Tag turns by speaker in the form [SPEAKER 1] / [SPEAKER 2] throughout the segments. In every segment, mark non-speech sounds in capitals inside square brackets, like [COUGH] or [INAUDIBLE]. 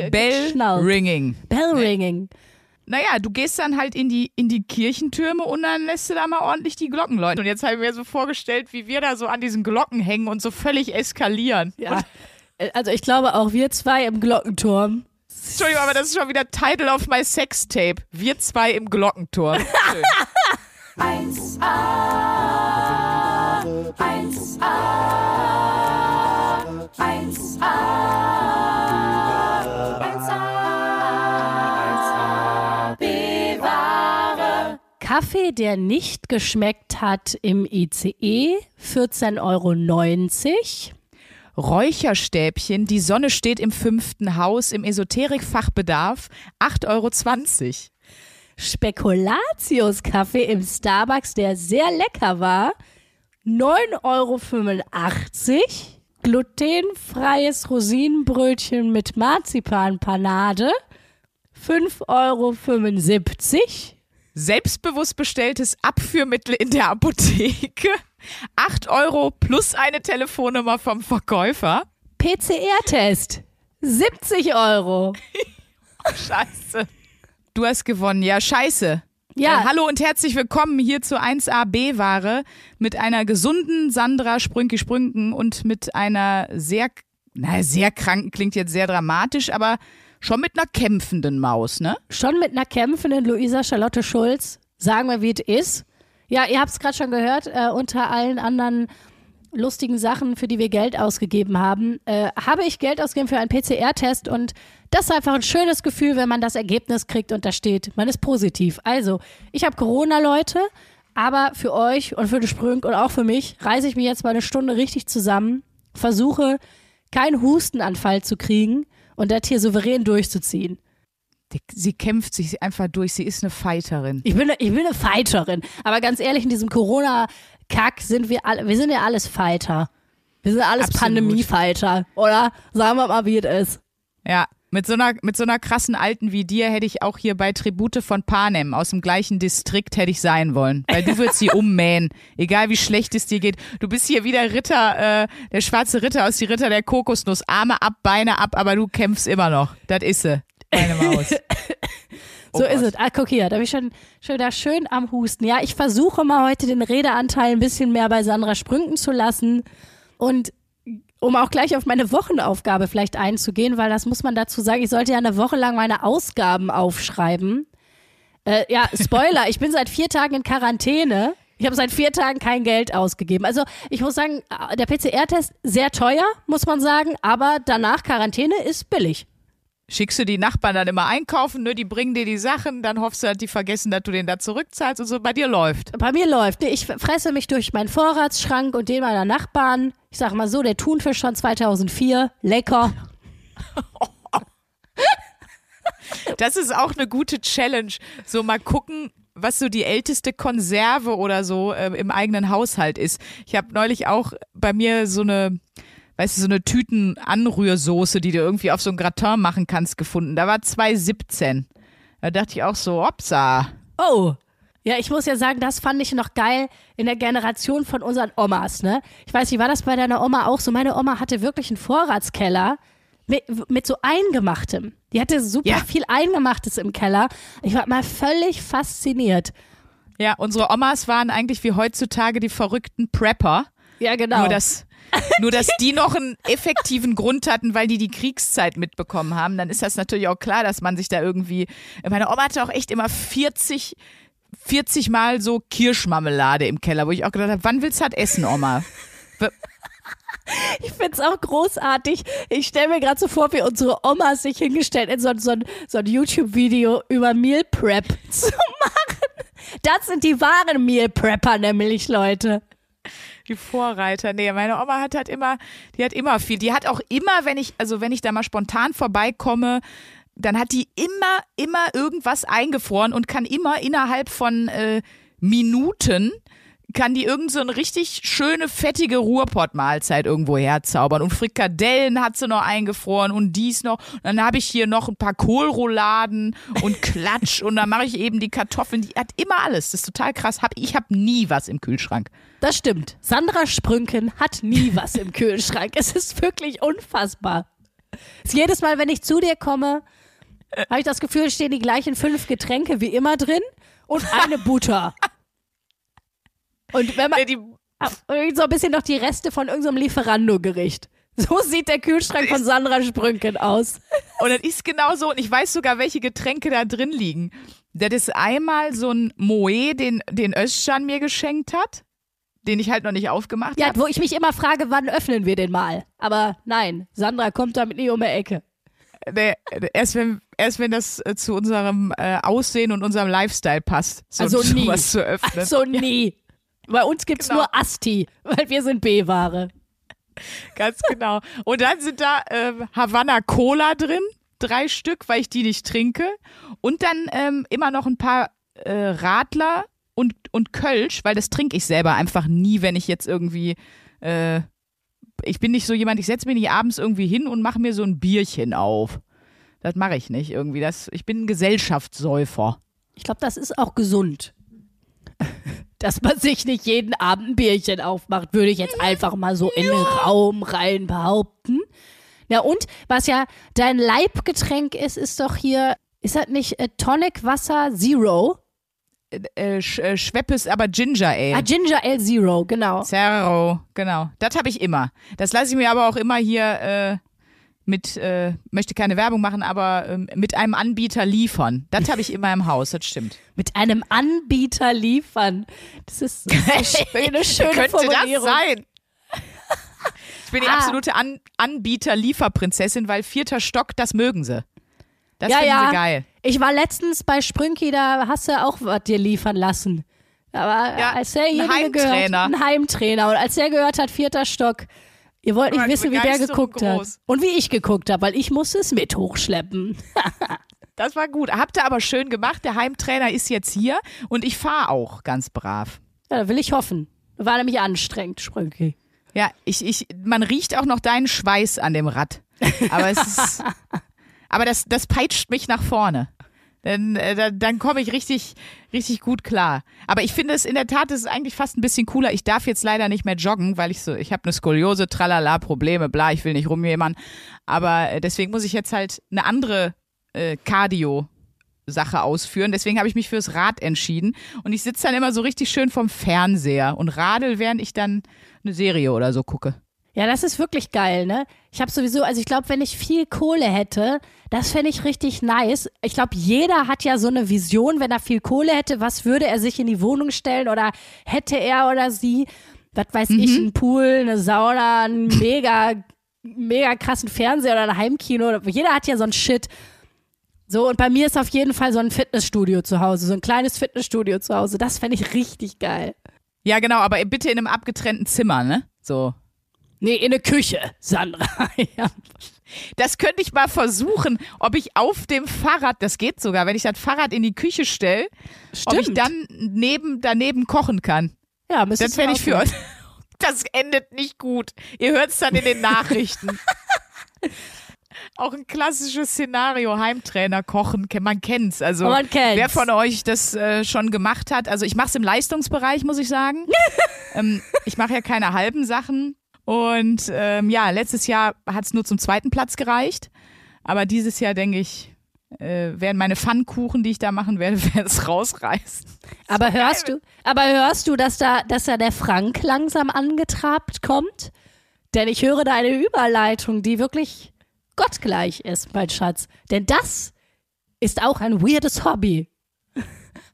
[SPEAKER 1] ge
[SPEAKER 2] Bell
[SPEAKER 1] geschnallt.
[SPEAKER 2] Ringing.
[SPEAKER 1] Bell Ringing.
[SPEAKER 2] Naja, du gehst dann halt in die, in die Kirchentürme und dann lässt du da mal ordentlich die Glocken läuten. Und jetzt habe ich mir so vorgestellt, wie wir da so an diesen Glocken hängen und so völlig eskalieren.
[SPEAKER 1] Ja. Äh, Also ich glaube auch wir zwei im Glockenturm.
[SPEAKER 2] Entschuldigung, aber das ist schon wieder Title of my Sextape. Wir zwei im Glockenturm. [LAUGHS] Schön.
[SPEAKER 3] 1A, 1A, 1A, 1A,
[SPEAKER 1] Kaffee, der nicht geschmeckt hat im ICE, 14,90 Euro.
[SPEAKER 2] Räucherstäbchen, die Sonne steht im fünften Haus, im Esoterik-Fachbedarf, 8,20 Euro.
[SPEAKER 1] Spekulatius-Kaffee im Starbucks, der sehr lecker war, 9,85 Euro. Glutenfreies Rosinenbrötchen mit Marzipanpanade, 5,75 Euro.
[SPEAKER 2] Selbstbewusst bestelltes Abführmittel in der Apotheke, 8 Euro plus eine Telefonnummer vom Verkäufer.
[SPEAKER 1] PCR-Test, 70 Euro. [LAUGHS]
[SPEAKER 2] Scheiße. Du hast gewonnen. Ja, scheiße.
[SPEAKER 1] Ja.
[SPEAKER 2] Äh, hallo und herzlich willkommen hier zu 1AB-Ware mit einer gesunden Sandra Sprünki Sprünken und mit einer sehr, na, sehr kranken, klingt jetzt sehr dramatisch, aber schon mit einer kämpfenden Maus, ne?
[SPEAKER 1] Schon mit einer kämpfenden Luisa Charlotte Schulz. Sagen wir, wie es ist. Ja, ihr habt es gerade schon gehört, äh, unter allen anderen lustigen Sachen, für die wir Geld ausgegeben haben, äh, habe ich Geld ausgegeben für einen PCR-Test und das ist einfach ein schönes Gefühl, wenn man das Ergebnis kriegt und da steht, man ist positiv. Also, ich habe Corona, Leute, aber für euch und für die Sprünk und auch für mich reiße ich mich jetzt mal eine Stunde richtig zusammen, versuche keinen Hustenanfall zu kriegen und das hier souverän durchzuziehen.
[SPEAKER 2] Die- Sie kämpft sich einfach durch. Sie ist eine Fighterin.
[SPEAKER 1] Ich bin, ich bin eine Fighterin. Aber ganz ehrlich, in diesem Corona-Kack sind wir alle, wir sind ja alles Fighter. Wir sind alles. Pandemie-Fighter, oder? Sagen wir mal, wie es ist.
[SPEAKER 2] Ja, mit so einer, mit so einer krassen Alten wie dir hätte ich auch hier bei Tribute von Panem aus dem gleichen Distrikt hätte ich sein wollen. Weil du würdest sie [LAUGHS] ummähen. Egal wie schlecht es dir geht. Du bist hier wie der Ritter, äh, der schwarze Ritter aus die Ritter der Kokosnuss. Arme ab, Beine ab, aber du kämpfst immer noch. Das ist sie. Deine Maus. [LAUGHS] Oh
[SPEAKER 1] So
[SPEAKER 2] Gott.
[SPEAKER 1] ist es. Ah, guck hier, da bin ich schon, schon da schön am Husten. Ja, ich versuche mal heute den Redeanteil ein bisschen mehr bei Sandra Sprünken zu lassen. Und um auch gleich auf meine Wochenaufgabe vielleicht einzugehen, weil das muss man dazu sagen, ich sollte ja eine Woche lang meine Ausgaben aufschreiben. Äh, ja, [LAUGHS] Spoiler, ich bin seit vier Tagen in Quarantäne. Ich habe seit vier Tagen kein Geld ausgegeben. Also ich muss sagen, der PCR-Test sehr teuer, muss man sagen, aber danach Quarantäne ist billig.
[SPEAKER 2] Schickst du die Nachbarn dann immer einkaufen, ne? Die bringen dir die Sachen, dann hoffst du, dass die vergessen, dass du den da zurückzahlst und so. Bei dir läuft.
[SPEAKER 1] Bei mir läuft. Ich fresse mich durch meinen Vorratsschrank und den meiner Nachbarn. Ich sag mal so, der Thunfisch von 2004, lecker. [LAUGHS]
[SPEAKER 2] Das ist auch eine gute Challenge. So mal gucken, was so die älteste Konserve oder so äh, im eigenen Haushalt ist. Ich habe neulich auch bei mir so eine, weißt du, so eine Tüten-Anrührsoße, die du irgendwie auf so ein Gratin machen kannst, gefunden. Da war 2,17. Da dachte ich auch so, hopsa.
[SPEAKER 1] Oh. Ja, ich muss ja sagen, das fand ich noch geil in der Generation von unseren Omas, ne? Ich weiß nicht, war das bei deiner Oma auch so? Meine Oma hatte wirklich einen Vorratskeller mit, mit so Eingemachtem. Die hatte super
[SPEAKER 2] Ja.
[SPEAKER 1] viel Eingemachtes im Keller. Ich war mal völlig fasziniert.
[SPEAKER 2] Ja, unsere Omas waren eigentlich wie heutzutage die verrückten Prepper.
[SPEAKER 1] Ja, genau.
[SPEAKER 2] Nur dass, [LAUGHS] nur dass die noch einen effektiven Grund hatten, weil die die Kriegszeit mitbekommen haben. Dann ist das natürlich auch klar, dass man sich da irgendwie. Meine Oma hatte auch echt immer 40, 40 Mal so Kirschmarmelade im Keller, wo ich auch gedacht habe, wann willst du das essen, Oma?
[SPEAKER 1] Ich find's auch großartig. Ich stelle mir gerade so vor, wie unsere Omas sich hingestellt in so, so so ein YouTube-Video über Meal Prep [LAUGHS] zu machen. Das sind die wahren Meal Prepper nämlich, Leute.
[SPEAKER 2] Die Vorreiter. Nee, meine Oma hat halt immer, die hat immer viel. Die hat auch immer, wenn ich, also wenn ich da mal spontan vorbeikomme, dann hat die immer, immer irgendwas eingefroren und kann immer innerhalb von äh, Minuten kann die irgend so eine richtig schöne, fettige Ruhrpott-Mahlzeit irgendwo herzaubern. Und Frikadellen hat sie noch eingefroren und dies noch. Und dann habe ich hier noch ein paar Kohlrouladen und Klatsch und dann mache ich eben die Kartoffeln. Die hat immer alles. Das ist total krass. Hab, ich habe nie was im Kühlschrank.
[SPEAKER 1] Das stimmt. Sandra Sprünken hat nie was im Kühlschrank. Es ist wirklich unfassbar. Jedes Mal, wenn ich zu dir komme, habe ich das Gefühl, stehen die gleichen fünf Getränke wie immer drin und eine Butter. Und wenn man
[SPEAKER 2] Nee, die,
[SPEAKER 1] und so ein bisschen noch die Reste von irgendeinem Lieferando-Gericht. [LAUGHS] So sieht der Kühlschrank von Sandra Sprünken aus. [LAUGHS]
[SPEAKER 2] Und das ist genau so. Und ich weiß sogar, welche Getränke da drin liegen. Das ist einmal so ein Moe, den, den Özcan mir geschenkt hat, den ich halt noch nicht aufgemacht
[SPEAKER 1] Ja,
[SPEAKER 2] habe.
[SPEAKER 1] wo ich mich immer frage, wann öffnen wir den mal? Aber nein, Sandra kommt damit nie um die Ecke.
[SPEAKER 2] Nee, erst, wenn, erst wenn das äh, zu unserem äh, Aussehen und unserem Lifestyle passt, so
[SPEAKER 1] Also [LAUGHS] nie.
[SPEAKER 2] sowas zu öffnen.
[SPEAKER 1] Also nie. Bei uns gibt's
[SPEAKER 2] Genau.
[SPEAKER 1] nur Asti, weil wir sind B-Ware.
[SPEAKER 2] Ganz genau. Und dann sind da ähm, Havanna Cola drin, drei Stück, weil ich die nicht trinke. Und dann ähm, immer noch ein paar äh, Radler und, und Kölsch, weil das trinke ich selber einfach nie, wenn ich jetzt irgendwie. Äh, ich bin nicht so jemand, ich setze mich nicht abends irgendwie hin und mache mir so ein Bierchen auf. Das mache ich nicht irgendwie. Das, ich bin ein Gesellschaftssäufer.
[SPEAKER 1] Ich glaube, das ist auch gesund. Dass man sich nicht jeden Abend ein Bierchen aufmacht, würde ich jetzt einfach mal so in den Raum rein behaupten. Ja, und was ja dein Leibgetränk ist, ist doch hier, ist das nicht äh, Tonic Wasser Zero?
[SPEAKER 2] Äh, Sch äh, Schweppes, aber Ginger Ale.
[SPEAKER 1] Ah, Ginger Ale Zero, genau.
[SPEAKER 2] Zero, genau. Das habe ich immer. Das lasse ich mir aber auch immer hier äh, mit, äh, möchte keine Werbung machen, aber ähm, mit einem Anbieter liefern. Das habe ich immer im Haus, das stimmt. [LAUGHS]
[SPEAKER 1] Mit einem Anbieter liefern. Das ist eine [LAUGHS] schöne, schöne
[SPEAKER 2] Könnte das
[SPEAKER 1] Formulierung.
[SPEAKER 2] sein? Ich bin die [LAUGHS]
[SPEAKER 1] Ah.
[SPEAKER 2] absolute An Anbieter-Lieferprinzessin, weil vierter Stock, das mögen sie. Das
[SPEAKER 1] Ja,
[SPEAKER 2] finden
[SPEAKER 1] ja.
[SPEAKER 2] sie geil.
[SPEAKER 1] Ich war letztens bei Sprünki, da hast du auch was dir liefern lassen. Aber
[SPEAKER 2] Ja,
[SPEAKER 1] als
[SPEAKER 2] ein
[SPEAKER 1] derjenige gehört,
[SPEAKER 2] Heimtrainer.
[SPEAKER 1] ein Heimtrainer. Und als der gehört hat, vierter Stock, ihr wollt nicht wissen, wie der geguckt hat.
[SPEAKER 2] groß.
[SPEAKER 1] Und wie ich geguckt habe, weil ich musste es mit hochschleppen. [LAUGHS]
[SPEAKER 2] Das war gut. Habt ihr aber schön gemacht. Der Heimtrainer ist jetzt hier und ich fahre auch ganz brav.
[SPEAKER 1] Ja, da will ich hoffen. War nämlich anstrengend, Sprünki.
[SPEAKER 2] Ja, ich, ich, man riecht auch noch deinen Schweiß an dem Rad. Aber es ist, [LAUGHS] aber das, das peitscht mich nach vorne. Dann, äh, da- dann komme ich richtig, richtig gut klar. Aber ich finde es in der Tat, es ist eigentlich fast ein bisschen cooler. Ich darf jetzt leider nicht mehr joggen, weil ich so, ich habe eine Skoliose, tralala, Probleme, bla, ich will nicht rumjämmern. Aber äh, deswegen muss ich jetzt halt eine andere äh, Cardio Sache ausführen. Deswegen habe ich mich fürs Rad entschieden. Und ich sitze dann immer so richtig schön vom Fernseher und radel, während ich dann eine Serie oder so gucke.
[SPEAKER 1] Ja, das ist wirklich geil, ne? Ich habe sowieso, also ich glaube, wenn ich viel Kohle hätte, das fände ich richtig nice. Ich glaube, jeder hat ja so eine Vision, wenn er viel Kohle hätte, was würde er sich in die Wohnung stellen oder hätte er oder sie, was weiß ich, einen Pool, eine Sauna, einen mega, mega krassen Fernseher oder ein Heimkino. Jeder hat ja so ein Shit. So, und bei mir ist auf jeden Fall so ein Fitnessstudio zu Hause, so ein kleines Fitnessstudio zu Hause. Das fände ich richtig geil.
[SPEAKER 2] Ja, genau, aber bitte in einem abgetrennten Zimmer, ne? So.
[SPEAKER 1] Nee, in der Küche, Sandra. ja. [LAUGHS]
[SPEAKER 2] Das könnte ich mal versuchen, ob ich auf dem Fahrrad, das geht sogar, wenn ich das Fahrrad in die Küche stelle, ob ich dann neben, daneben kochen kann.
[SPEAKER 1] Ja,
[SPEAKER 2] Das
[SPEAKER 1] müsstest du
[SPEAKER 2] fände ich für euch. [LAUGHS] Das endet nicht gut. Ihr hört es dann in den Nachrichten. [LAUGHS] Auch ein klassisches Szenario, Heimtrainer kochen, man kennt's. Also
[SPEAKER 1] man kennt's.
[SPEAKER 2] wer von euch das äh, schon gemacht hat, also ich mache es im Leistungsbereich, muss ich sagen. ähm, ich mache ja keine halben Sachen. Und ähm, ja, letztes Jahr hat es nur zum zweiten Platz gereicht. Aber dieses Jahr denke ich, äh, werden meine Pfannkuchen, die ich da machen werde, [LAUGHS] werden es rausreißen.
[SPEAKER 1] Aber hörst du, aber hörst du, dass da, dass da der Frank langsam angetrabt kommt? Denn ich höre da eine Überleitung, die wirklich gottgleich ist, mein Schatz. Denn das ist auch ein weirdes Hobby.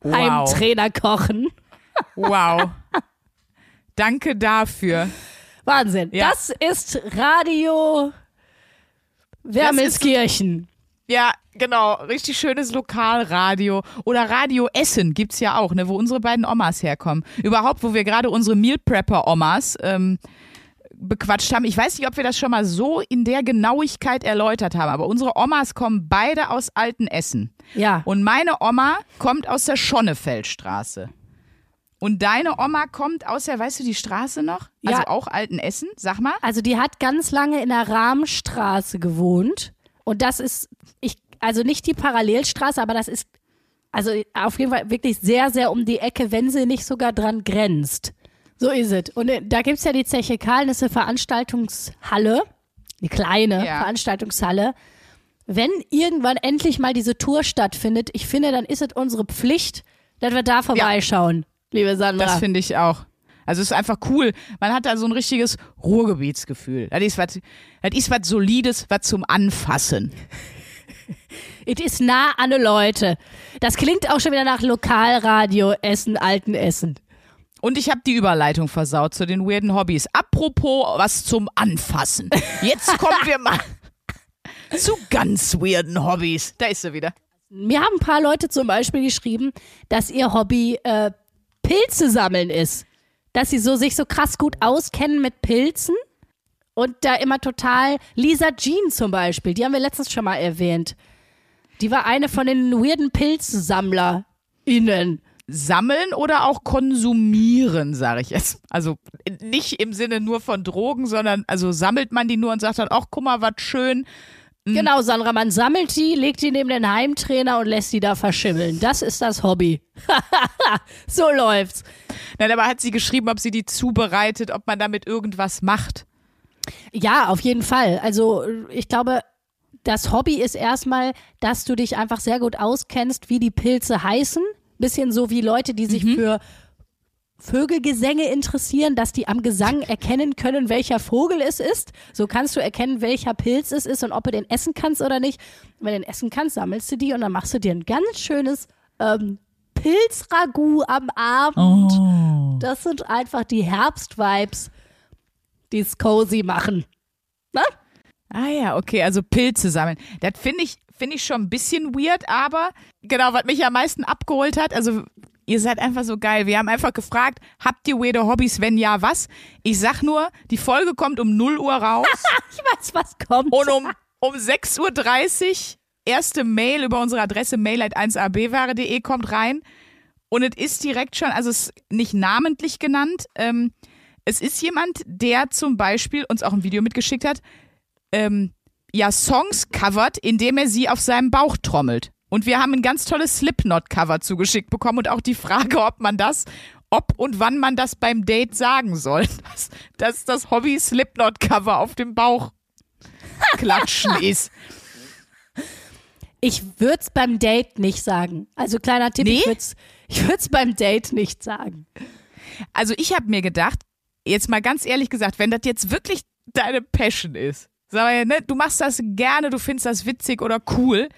[SPEAKER 2] Wow.
[SPEAKER 1] Heimtrainer kochen.
[SPEAKER 2] Wow. Danke dafür.
[SPEAKER 1] Wahnsinn.
[SPEAKER 2] Ja.
[SPEAKER 1] Das ist Radio Wermelskirchen.
[SPEAKER 2] Ja, genau. Richtig schönes Lokalradio. Oder Radio Essen gibt's ja auch, ne, wo unsere beiden Omas herkommen. Überhaupt, wo wir gerade unsere Meal Prepper Omas ähm, bequatscht haben. Ich weiß nicht, ob wir das schon mal so in der Genauigkeit erläutert haben, aber unsere Omas kommen beide aus Altenessen.
[SPEAKER 1] Ja.
[SPEAKER 2] Und meine Oma kommt aus der Schonnefeldstraße. Und deine Oma kommt aus der, weißt du die Straße noch?
[SPEAKER 1] Ja.
[SPEAKER 2] Also auch Altenessen, sag mal.
[SPEAKER 1] Also die hat ganz lange in der Rahmstraße gewohnt. Und das ist, ich, also nicht die Parallelstraße, aber das ist, also auf jeden Fall wirklich sehr, sehr um die Ecke, wenn sie nicht sogar dran grenzt. So ist es. Und äh, da gibt's ja die Zeche Karl, das ist eine Veranstaltungshalle. eine kleine
[SPEAKER 2] Ja.
[SPEAKER 1] Veranstaltungshalle. Wenn irgendwann endlich mal diese Tour stattfindet, ich finde, dann ist es unsere Pflicht, dass wir da vorbeischauen, liebe Sandra.
[SPEAKER 2] Das finde ich auch. Also es ist einfach cool. Man hat da so ein richtiges Ruhrgebietsgefühl. Das ist was, das ist was Solides, was zum Anfassen.
[SPEAKER 1] Es ist nah an die Leute. Das klingt auch schon wieder nach Lokalradio Essen, Alten Essen.
[SPEAKER 2] Und ich habe die Überleitung versaut zu den weirden Hobbys. Apropos was zum Anfassen. Jetzt kommen wir mal [LAUGHS] zu ganz weirden Hobbys. Da ist sie wieder.
[SPEAKER 1] Mir haben ein paar Leute zum Beispiel geschrieben, dass ihr Hobby äh, Pilze sammeln ist. Dass sie so sich so krass gut auskennen mit Pilzen und da immer total. Lisa Jean zum Beispiel, die haben wir letztens schon mal erwähnt. Die war eine von den weirden PilzsammlerInnen.
[SPEAKER 2] Sammeln oder auch konsumieren, sage ich jetzt. Also nicht im Sinne nur von Drogen, sondern also sammelt man die nur und sagt dann, ach guck mal, was schön.
[SPEAKER 1] Genau, Sandra, man sammelt die, legt die neben den Heimtrainer und lässt die da verschimmeln. Das ist das Hobby. [LAUGHS] so läuft's.
[SPEAKER 2] Nein, aber hat sie geschrieben, ob sie die zubereitet, ob man damit irgendwas macht.
[SPEAKER 1] Ja, auf jeden Fall. Also ich glaube, das Hobby ist erstmal, dass du dich einfach sehr gut auskennst, wie die Pilze heißen. Bisschen so wie Leute, die sich für Vögelgesänge interessieren, dass die am Gesang erkennen können, welcher Vogel es ist. So kannst du erkennen, welcher Pilz es ist und ob du den essen kannst oder nicht. Wenn du den essen kannst, sammelst du die und dann machst du dir ein ganz schönes ähm, Pilzragout am Abend. Das sind einfach die Herbstvibes, die es cozy machen. Ne?
[SPEAKER 2] Ah ja, okay, also Pilze sammeln. Das finde ich, finde ich schon ein bisschen weird, aber genau, was mich am meisten abgeholt hat, also ihr seid einfach so geil. Wir haben einfach gefragt, habt ihr weirde Hobbys? Wenn ja, was? Ich sag nur, die Folge kommt um 0 Uhr raus [LAUGHS]
[SPEAKER 1] Ich weiß, was kommt.
[SPEAKER 2] und um, um 6.30 Uhr erste Mail über unsere Adresse mail.1abware.de kommt rein und es ist direkt schon, also es ist nicht namentlich genannt, ähm, es ist jemand, der zum Beispiel uns auch ein Video mitgeschickt hat, ähm, ja, Songs covert, indem er sie auf seinem Bauch trommelt. Und wir haben ein ganz tolles Slipknot-Cover zugeschickt bekommen und auch die Frage, ob man das, ob und wann man das beim Date sagen soll. [LAUGHS] Dass, dass das Hobby Slipknot-Cover auf dem Bauch klatschen [LAUGHS] ist.
[SPEAKER 1] Ich würde es beim Date nicht sagen. Also kleiner Tipp,
[SPEAKER 2] Nee?
[SPEAKER 1] ich würde es beim Date nicht sagen.
[SPEAKER 2] Also ich habe mir gedacht, jetzt mal ganz ehrlich gesagt, wenn das jetzt wirklich deine Passion ist, sag mal, ne, du machst das gerne, du findest das witzig oder cool.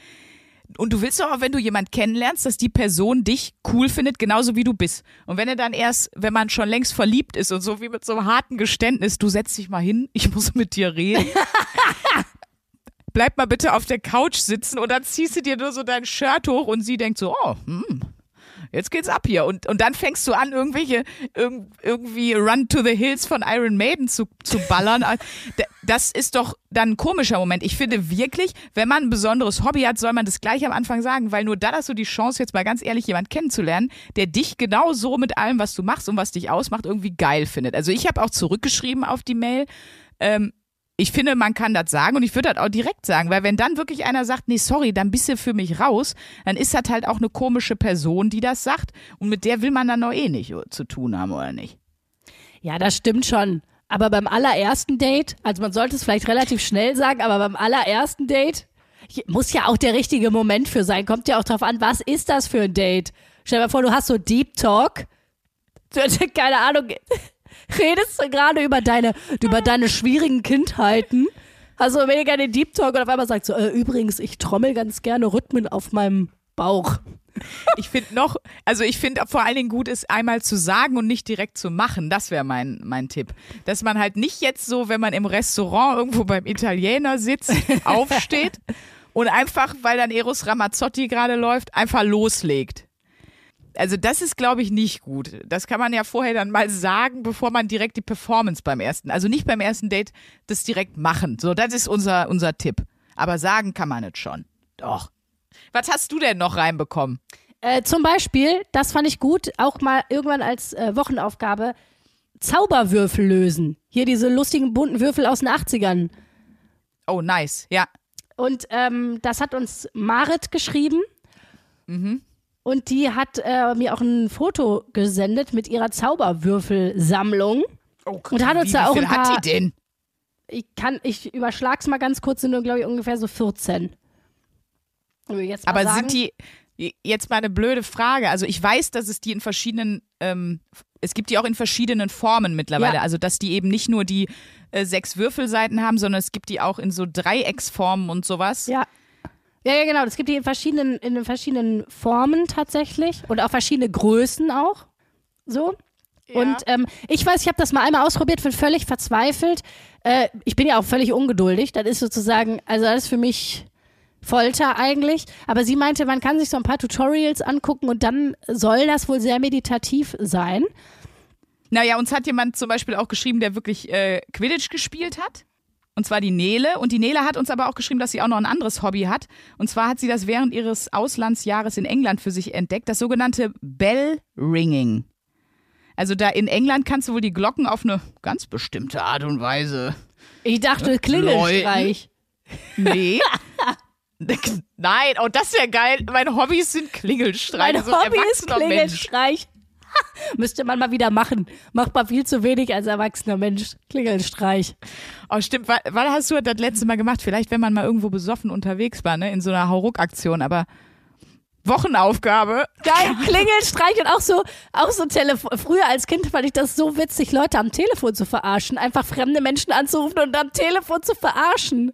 [SPEAKER 2] Und du willst doch auch, wenn du jemand kennenlernst, dass die Person dich cool findet, genauso wie du bist. Und wenn er dann erst, wenn man schon längst verliebt ist und so wie mit so einem harten Geständnis, du setzt dich mal hin, ich muss mit dir reden. [LAUGHS] Bleib mal bitte auf der Couch sitzen und dann ziehst du dir nur so dein Shirt hoch und sie denkt so, oh, hm, jetzt geht's ab hier. Und, und dann fängst du an, irgendwelche, irg irgendwie Run to the Hills von Iron Maiden zu, zu ballern. [LAUGHS] Das ist doch dann ein komischer Moment. Ich finde wirklich, wenn man ein besonderes Hobby hat, soll man das gleich am Anfang sagen, weil nur da hast du die Chance, jetzt mal ganz ehrlich jemand kennenzulernen, der dich genau so mit allem, was du machst und was dich ausmacht, irgendwie geil findet. Also ich habe auch zurückgeschrieben auf die Mail, ähm, ich finde, man kann das sagen und ich würde das auch direkt sagen, weil wenn dann wirklich einer sagt, nee, sorry, dann bist du für mich raus, dann ist das halt auch eine komische Person, die das sagt und mit der will man dann noch eh nicht zu tun haben, oder nicht?
[SPEAKER 1] Ja, das stimmt schon. Aber beim allerersten Date, also man sollte es vielleicht relativ schnell sagen, aber beim allerersten Date muss ja auch der richtige Moment für sein. Kommt ja auch drauf an, was ist das für ein Date? Stell dir mal vor, du hast so Deep Talk. [LAUGHS] Keine Ahnung. [LAUGHS] Redest du gerade über deine, über deine schwierigen Kindheiten? Du mega den Deep Talk und auf einmal sagst du, äh, übrigens, ich trommel ganz gerne Rhythmen auf meinem Bauch. [LAUGHS]
[SPEAKER 2] Ich finde noch, also ich finde vor allen Dingen gut ist, einmal zu sagen und nicht direkt zu machen. Das wäre mein, mein Tipp. Dass man halt nicht jetzt so, wenn man im Restaurant irgendwo beim Italiener sitzt, [LAUGHS] aufsteht und einfach, weil dann Eros Ramazzotti gerade läuft, einfach loslegt. Also das ist, glaube ich, nicht gut. Das kann man ja vorher dann mal sagen, bevor man direkt die Performance beim ersten, also nicht beim ersten Date, das direkt machen. So, das ist unser, unser Tipp. Aber sagen kann man es schon. Doch. Was hast du denn noch reinbekommen?
[SPEAKER 1] Äh, zum Beispiel, das fand ich gut, auch mal irgendwann als äh, Wochenaufgabe, Zauberwürfel lösen. Hier diese lustigen bunten Würfel aus den 80ern.
[SPEAKER 2] Oh, nice. Ja.
[SPEAKER 1] Und ähm, das hat uns Marit geschrieben.
[SPEAKER 2] Mhm.
[SPEAKER 1] Und die hat äh, mir auch ein Foto gesendet mit ihrer Zauberwürfelsammlung.
[SPEAKER 2] Oh,
[SPEAKER 1] Und hat uns da auch ein paar-
[SPEAKER 2] hat die denn?
[SPEAKER 1] ich kann, ich überschlag's mal ganz kurz, sind nur, glaube ich, ungefähr so 14. Würde ich Jetzt mal
[SPEAKER 2] Aber
[SPEAKER 1] sagen.
[SPEAKER 2] sind die, jetzt mal eine blöde Frage. Also ich weiß, dass es die in verschiedenen, ähm, es gibt die auch in verschiedenen Formen mittlerweile.
[SPEAKER 1] Ja.
[SPEAKER 2] Also dass die eben nicht nur die äh, sechs Würfelseiten haben, sondern es gibt die auch in so Dreiecksformen und sowas.
[SPEAKER 1] Ja. Ja, ja, genau. Es gibt die in verschiedenen, in den verschiedenen Formen tatsächlich und auch verschiedene Größen auch. So. Und ähm, ich weiß, ich habe das mal einmal ausprobiert, bin völlig verzweifelt. Äh, ich bin ja auch völlig ungeduldig. Das ist sozusagen, also das ist für mich Folter eigentlich. Aber sie meinte, man kann sich so ein paar Tutorials angucken und dann soll das wohl sehr meditativ sein.
[SPEAKER 2] Naja, uns hat jemand zum Beispiel auch geschrieben, der wirklich äh, Quidditch gespielt hat. Und zwar die Nele. Und die Nele hat uns aber auch geschrieben, dass sie auch noch ein anderes Hobby hat. Und zwar hat sie das während ihres Auslandsjahres in England für sich entdeckt, das sogenannte Bell Ringing. Also da in England kannst du wohl die Glocken auf eine ganz bestimmte Art und Weise.
[SPEAKER 1] Ich dachte, Klingelstreich.
[SPEAKER 2] Nee. [LAUGHS] Nein, oh, das wäre geil. Meine Hobbys sind Klingelstreich.
[SPEAKER 1] Mein
[SPEAKER 2] so
[SPEAKER 1] Hobby ist
[SPEAKER 2] erwachsener Mensch. [LAUGHS]
[SPEAKER 1] Müsste man mal wieder machen. Macht man viel zu wenig als erwachsener Mensch. Klingelstreich.
[SPEAKER 2] Oh, stimmt. Wann, wann hast du das letzte Mal gemacht? Vielleicht, wenn man mal irgendwo besoffen unterwegs war, ne? In so einer Hauruck-Aktion, aber Wochenaufgabe.
[SPEAKER 1] Geil, [LAUGHS] Klingelstreich und auch so, auch so Telefon. Früher als Kind fand ich das so witzig, Leute am Telefon zu verarschen. Einfach fremde Menschen anzurufen und am Telefon zu verarschen.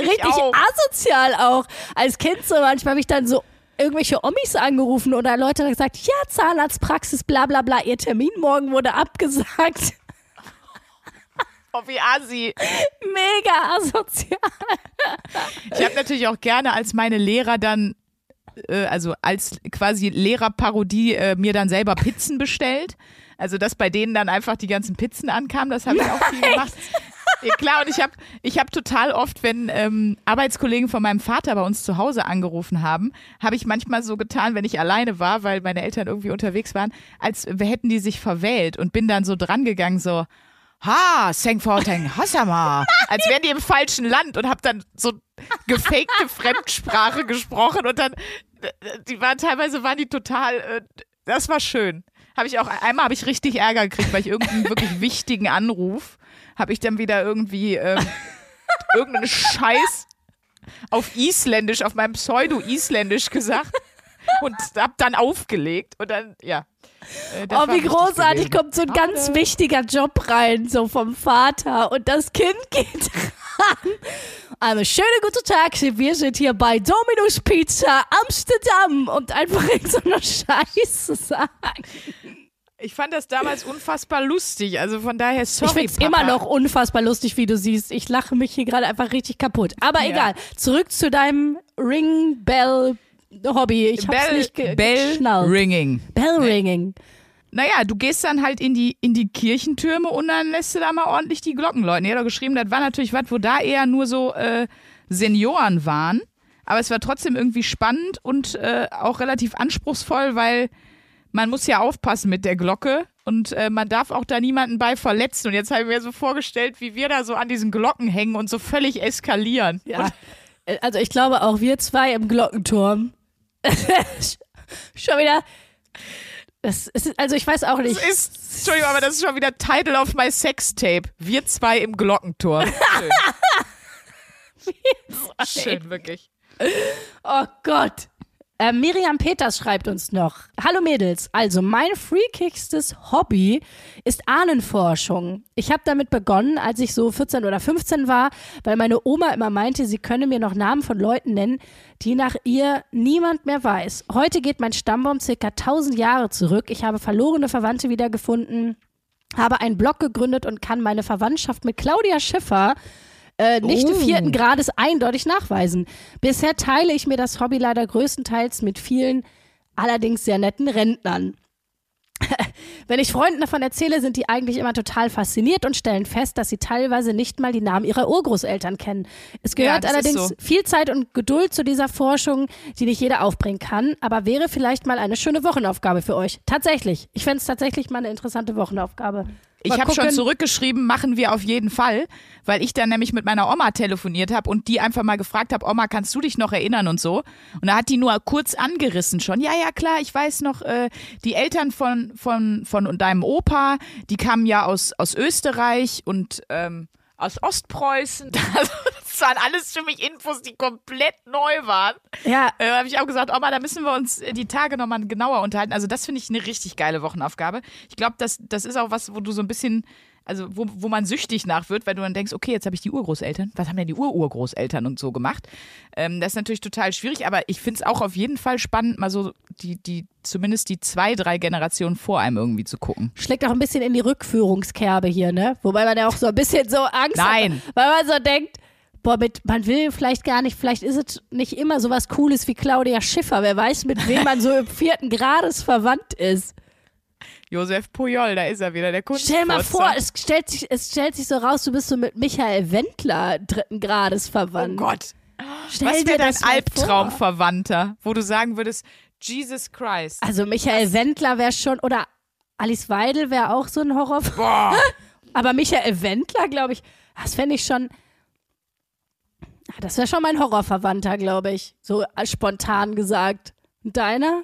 [SPEAKER 1] Richtig
[SPEAKER 2] auch.
[SPEAKER 1] asozial auch. Als Kind so manchmal habe ich dann so irgendwelche Omis angerufen oder Leute haben gesagt, ja, Zahnarztpraxis, bla bla bla, ihr Termin morgen wurde abgesagt.
[SPEAKER 2] Oh, wie assi.
[SPEAKER 1] Mega asozial.
[SPEAKER 2] Ich habe natürlich auch gerne als meine Lehrer dann, äh, also als quasi Lehrerparodie, äh, mir dann selber Pizzen bestellt. Also, dass bei denen dann einfach die ganzen Pizzen ankamen, das habe ich auch viel gemacht. Ja, klar, und ich habe ich hab total oft, wenn ähm, Arbeitskollegen von meinem Vater bei uns zu Hause angerufen haben, habe ich manchmal so getan, wenn ich alleine war, weil meine Eltern irgendwie unterwegs waren, als hätten die sich verwählt und bin dann so drangegangen, so, ha, Sengforteng, Hassama, [LAUGHS] als wären die im falschen Land und habe dann so gefakte [LAUGHS] Fremdsprache gesprochen und dann, äh, die waren teilweise waren die total, äh, das war schön. Habe ich auch, einmal habe ich richtig Ärger gekriegt, weil ich irgendeinen wirklich [LAUGHS] wichtigen Anruf, habe ich dann wieder irgendwie ähm, [LAUGHS] irgendeinen Scheiß auf Isländisch, auf meinem Pseudo-Isländisch gesagt und hab dann aufgelegt und dann, ja. Äh, das
[SPEAKER 1] Oh, wie großartig
[SPEAKER 2] gewesen.
[SPEAKER 1] kommt so ein ganz wichtiger Job rein, so vom Vater. Und das Kind geht [LAUGHS] ran. Einen schönen guten Tag, wir sind hier bei Dominus Pizza Amsterdam und einfach irgend so eine Scheiße sagen.
[SPEAKER 2] Ich fand das damals unfassbar lustig, also von daher sorry.
[SPEAKER 1] ich find's
[SPEAKER 2] Papa.
[SPEAKER 1] immer noch unfassbar lustig, wie du siehst. Ich lache mich hier gerade einfach richtig kaputt. Aber
[SPEAKER 2] Ja.
[SPEAKER 1] egal. Zurück zu deinem Ring Bell Hobby. Ich hab's
[SPEAKER 2] Bell,
[SPEAKER 1] nicht ge
[SPEAKER 2] Bell
[SPEAKER 1] geschnallt.
[SPEAKER 2] Ringing.
[SPEAKER 1] Bell Ringing.
[SPEAKER 2] Naja, du gehst dann halt in die, in die Kirchentürme und dann lässt du da mal ordentlich die Glocken läuten. Er hat doch geschrieben, das war natürlich was, wo da eher nur so äh, Senioren waren. Aber es war trotzdem irgendwie spannend und äh, auch relativ anspruchsvoll, weil man muss ja aufpassen mit der Glocke und äh, man darf auch da niemanden bei verletzen. Und jetzt habe ich mir so vorgestellt, wie wir da so an diesen Glocken hängen und so völlig eskalieren.
[SPEAKER 1] Ja. Äh, Also ich glaube auch wir zwei im Glockenturm. [LAUGHS] Schon wieder. Das ist, also ich weiß auch nicht.
[SPEAKER 2] Das ist, Entschuldigung, aber das ist schon wieder Title of my Sextape. Wir zwei im Glockenturm. [LAUGHS] Schön. Schön, wirklich.
[SPEAKER 1] Oh Gott. Äh, Miriam Peters schreibt uns noch. Hallo Mädels, also mein freakigstes Hobby ist Ahnenforschung. Ich habe damit begonnen, als ich so 14 oder 15 war, weil meine Oma immer meinte, sie könne mir noch Namen von Leuten nennen, die nach ihr niemand mehr weiß. Heute geht mein Stammbaum circa 1000 Jahre zurück. Ich habe verlorene Verwandte wiedergefunden, habe einen Blog gegründet und kann meine Verwandtschaft mit Claudia Schiffer äh, nicht
[SPEAKER 2] Oh.
[SPEAKER 1] vierten Grades eindeutig nachweisen. Bisher teile ich mir das Hobby leider größtenteils mit vielen, allerdings sehr netten Rentnern. [LAUGHS] Wenn ich Freunden davon erzähle, sind die eigentlich immer total fasziniert und stellen fest, dass sie teilweise nicht mal die Namen ihrer Urgroßeltern kennen. Es gehört
[SPEAKER 2] ist
[SPEAKER 1] allerdings
[SPEAKER 2] so.
[SPEAKER 1] viel Zeit und Geduld zu dieser Forschung, die nicht jeder aufbringen kann, aber wäre vielleicht mal eine schöne Wochenaufgabe für euch. Tatsächlich. Ich fände es tatsächlich mal eine interessante Wochenaufgabe.
[SPEAKER 2] Ich habe schon zurückgeschrieben, machen wir auf jeden Fall, weil ich dann nämlich mit meiner Oma telefoniert habe und die einfach mal gefragt habe, Oma, kannst du dich noch erinnern und so? Und da hat die nur kurz angerissen schon. Ja, ja, klar, ich weiß noch, äh, die Eltern von, von, von deinem Opa, die kamen ja aus, aus Österreich und ähm, aus Ostpreußen. [LAUGHS] Also, das waren alles für mich Infos, die komplett neu waren.
[SPEAKER 1] Ja,
[SPEAKER 2] Äh, habe ich auch gesagt, Oma, da müssen wir uns die Tage nochmal genauer unterhalten. Also das finde ich eine richtig geile Wochenaufgabe. Ich glaube, das, das ist auch was, wo du so ein bisschen, also wo, wo man süchtig nach wird, weil du dann denkst, okay, jetzt habe ich die Urgroßeltern. Was haben denn die Ururgroßeltern und so gemacht? Ähm, das ist natürlich total schwierig, aber ich finde es auch auf jeden Fall spannend, mal so die, die, zumindest die zwei, drei Generationen vor einem irgendwie zu gucken.
[SPEAKER 1] schlägt auch ein bisschen in die Rückführungskerbe hier, ne? Wobei man ja auch so ein bisschen so Angst
[SPEAKER 2] Nein.
[SPEAKER 1] hat, weil man so denkt, boah, mit, man will vielleicht gar nicht, vielleicht ist es nicht immer so was Cooles wie Claudia Schiffer. Wer weiß, mit wem man so im [LAUGHS] vierten Grades verwandt ist.
[SPEAKER 2] Josef Pujol, da ist er wieder, der Kunst.
[SPEAKER 1] Stell mal vor, es stellt, sich, es stellt sich so raus, du bist so mit Michael Wendler dritten Grades
[SPEAKER 2] Oh
[SPEAKER 1] verwandt.
[SPEAKER 2] Gott.
[SPEAKER 1] Stell
[SPEAKER 2] Was
[SPEAKER 1] dir
[SPEAKER 2] wäre dein
[SPEAKER 1] das.
[SPEAKER 2] Albtraumverwandter, wo du sagen würdest, Jesus Christ.
[SPEAKER 1] Also Michael Wendler wäre schon, oder Alice Weidel wäre auch so ein Horror.
[SPEAKER 2] Boah. [LAUGHS]
[SPEAKER 1] Aber Michael Wendler, glaube ich, das fände ich schon. Das wäre schon mein Horrorverwandter, glaube ich. So äh, spontan gesagt. Und Deiner?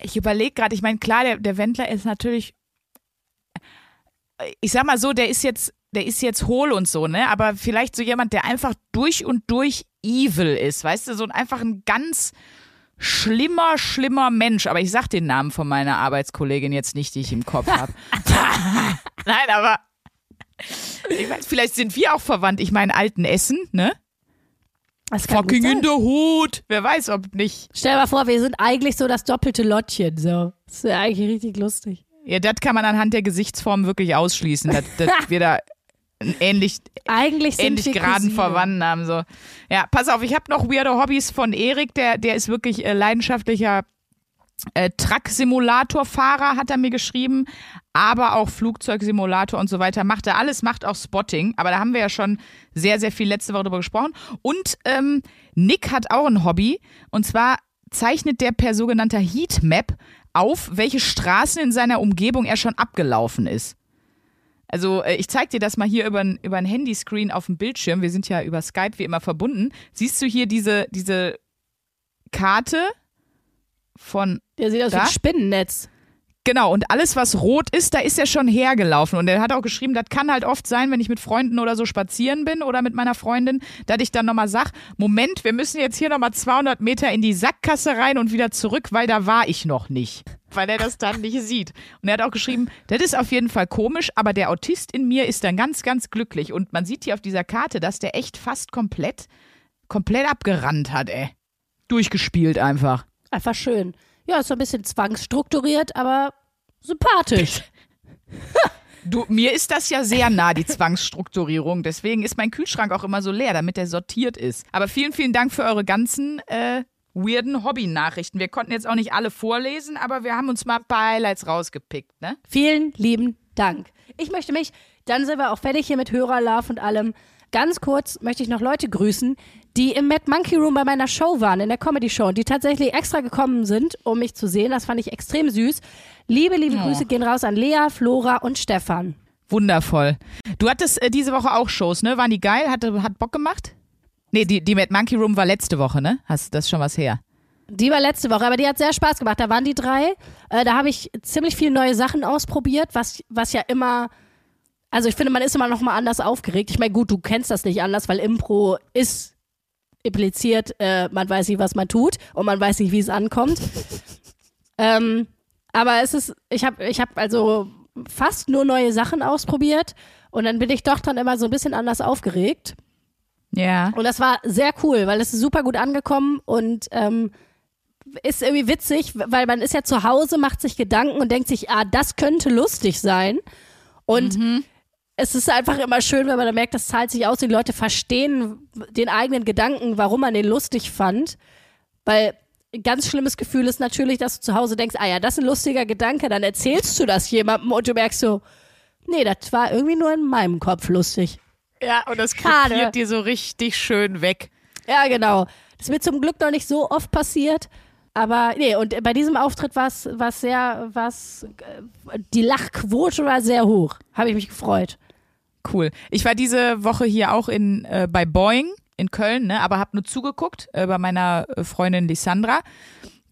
[SPEAKER 2] Ich überlege gerade, ich meine, klar, der, der Wendler ist natürlich, ich sag mal so, der ist jetzt, der ist jetzt hohl und so, ne? Aber vielleicht so jemand, der einfach durch und durch evil ist, weißt du, so ein- einfach ein ganz schlimmer, schlimmer Mensch. Aber ich sag den Namen von meiner Arbeitskollegin jetzt nicht, die ich im Kopf habe. [LAUGHS] Nein, aber ich weiß, vielleicht sind wir auch verwandt. Ich meine, alten Essen, ne? Fucking in der Hut. Wer weiß, ob nicht.
[SPEAKER 1] Stell dir mal vor, wir sind eigentlich so das doppelte Lottchen. So. Das wäre eigentlich richtig lustig.
[SPEAKER 2] Ja, das kann man anhand der Gesichtsform wirklich ausschließen, dass, dass [LAUGHS] wir da ähnlich,
[SPEAKER 1] Eigentlich
[SPEAKER 2] ähnlich geraden
[SPEAKER 1] Cousinen.
[SPEAKER 2] Verwandten haben. So. Ja, pass auf, ich habe noch weirde Hobbys von Erik, der, der ist wirklich äh, leidenschaftlicher äh, Truck-Simulator-Fahrer, hat er mir geschrieben, aber auch Flugzeugsimulator und so weiter. Macht er alles, macht auch Spotting, aber da haben wir ja schon sehr, sehr viel letzte Woche drüber gesprochen. Und ähm, Nick hat auch ein Hobby und zwar zeichnet der per sogenannter Heatmap auf, welche Straßen in seiner Umgebung er schon abgelaufen ist. Also äh, ich zeig dir das mal hier über ein, über ein Handyscreen auf dem Bildschirm. Wir sind ja über Skype wie immer verbunden. Siehst du hier diese, diese Karte von
[SPEAKER 1] Der sieht aus wie
[SPEAKER 2] Da?
[SPEAKER 1] ein Spinnennetz.
[SPEAKER 2] Genau, und alles, was rot ist, da ist er schon hergelaufen. Und er hat auch geschrieben, das kann halt oft sein, wenn ich mit Freunden oder so spazieren bin oder mit meiner Freundin, dass ich dann nochmal sag, Moment, wir müssen jetzt hier nochmal 200 Meter in die Sackgasse rein und wieder zurück, weil da war ich noch nicht. Weil er das dann nicht sieht. Und er hat auch geschrieben, das ist auf jeden Fall komisch, aber der Autist in mir ist dann ganz, ganz glücklich. Und man sieht hier auf dieser Karte, dass der echt fast komplett, komplett abgerannt hat, ey. Durchgespielt einfach.
[SPEAKER 1] Einfach schön. Ja, ist so ein bisschen zwangsstrukturiert, aber sympathisch. [LAUGHS]
[SPEAKER 2] Du, mir ist das ja sehr nah, die Zwangsstrukturierung. Deswegen ist mein Kühlschrank auch immer so leer, damit er sortiert ist. Aber vielen, vielen Dank für eure ganzen äh, weirden Hobby-Nachrichten. Wir konnten jetzt auch nicht alle vorlesen, aber wir haben uns mal ein paar Highlights rausgepickt, ne?
[SPEAKER 1] Vielen lieben Dank. Ich möchte mich, dann sind wir auch fertig hier mit Hörerlove und allem. Ganz kurz möchte ich noch Leute grüßen, die im Mad Monkey Room bei meiner Show waren, in der Comedy Show, und die tatsächlich extra gekommen sind, um mich zu sehen. Das fand ich extrem süß. Liebe, liebe
[SPEAKER 2] Oh.
[SPEAKER 1] Grüße gehen raus an Lea, Flora und Stefan.
[SPEAKER 2] Wundervoll. Du hattest äh, diese Woche auch Shows, ne? Waren die geil? Hat, hat Bock gemacht? Nee, die, die Mad Monkey Room war letzte Woche, ne? Hast das ist schon was her?
[SPEAKER 1] Die war letzte Woche, aber die hat sehr Spaß gemacht. Da waren die drei. Äh, da habe ich ziemlich viele neue Sachen ausprobiert, was, was ja immer. Also ich finde, man ist immer noch mal anders aufgeregt. Ich meine, gut, du kennst das nicht anders, weil Impro ist impliziert, äh, man weiß nicht, was man tut und man weiß nicht, wie es ankommt. [LAUGHS] ähm, aber es ist, ich habe ich hab also fast nur neue Sachen ausprobiert und dann bin ich doch dann immer so ein bisschen anders aufgeregt.
[SPEAKER 2] Ja.
[SPEAKER 1] Und das war sehr cool, weil es ist super gut angekommen und ähm, ist irgendwie witzig, weil man ist ja zu Hause, macht sich Gedanken und denkt sich, ah, das könnte lustig sein. Und es ist einfach immer schön, wenn man dann merkt, das zahlt sich aus, die Leute verstehen den eigenen Gedanken, warum man den lustig fand. Weil ein ganz schlimmes Gefühl ist natürlich, dass du zu Hause denkst, ah ja, das ist ein lustiger Gedanke, dann erzählst du das jemandem und du merkst so, nee, das war irgendwie nur in meinem Kopf lustig.
[SPEAKER 2] Ja, und das krepiert dir so richtig schön weg.
[SPEAKER 1] Ja, genau. Das mir zum Glück noch nicht so oft passiert. Aber nee, und bei diesem Auftritt war es sehr, war's, äh, die Lachquote war sehr hoch. Habe ich mich gefreut.
[SPEAKER 2] Cool. Ich war diese Woche hier auch in äh, bei Boeing in Köln, ne, aber habe nur zugeguckt äh, bei meiner äh, Freundin Lissandra.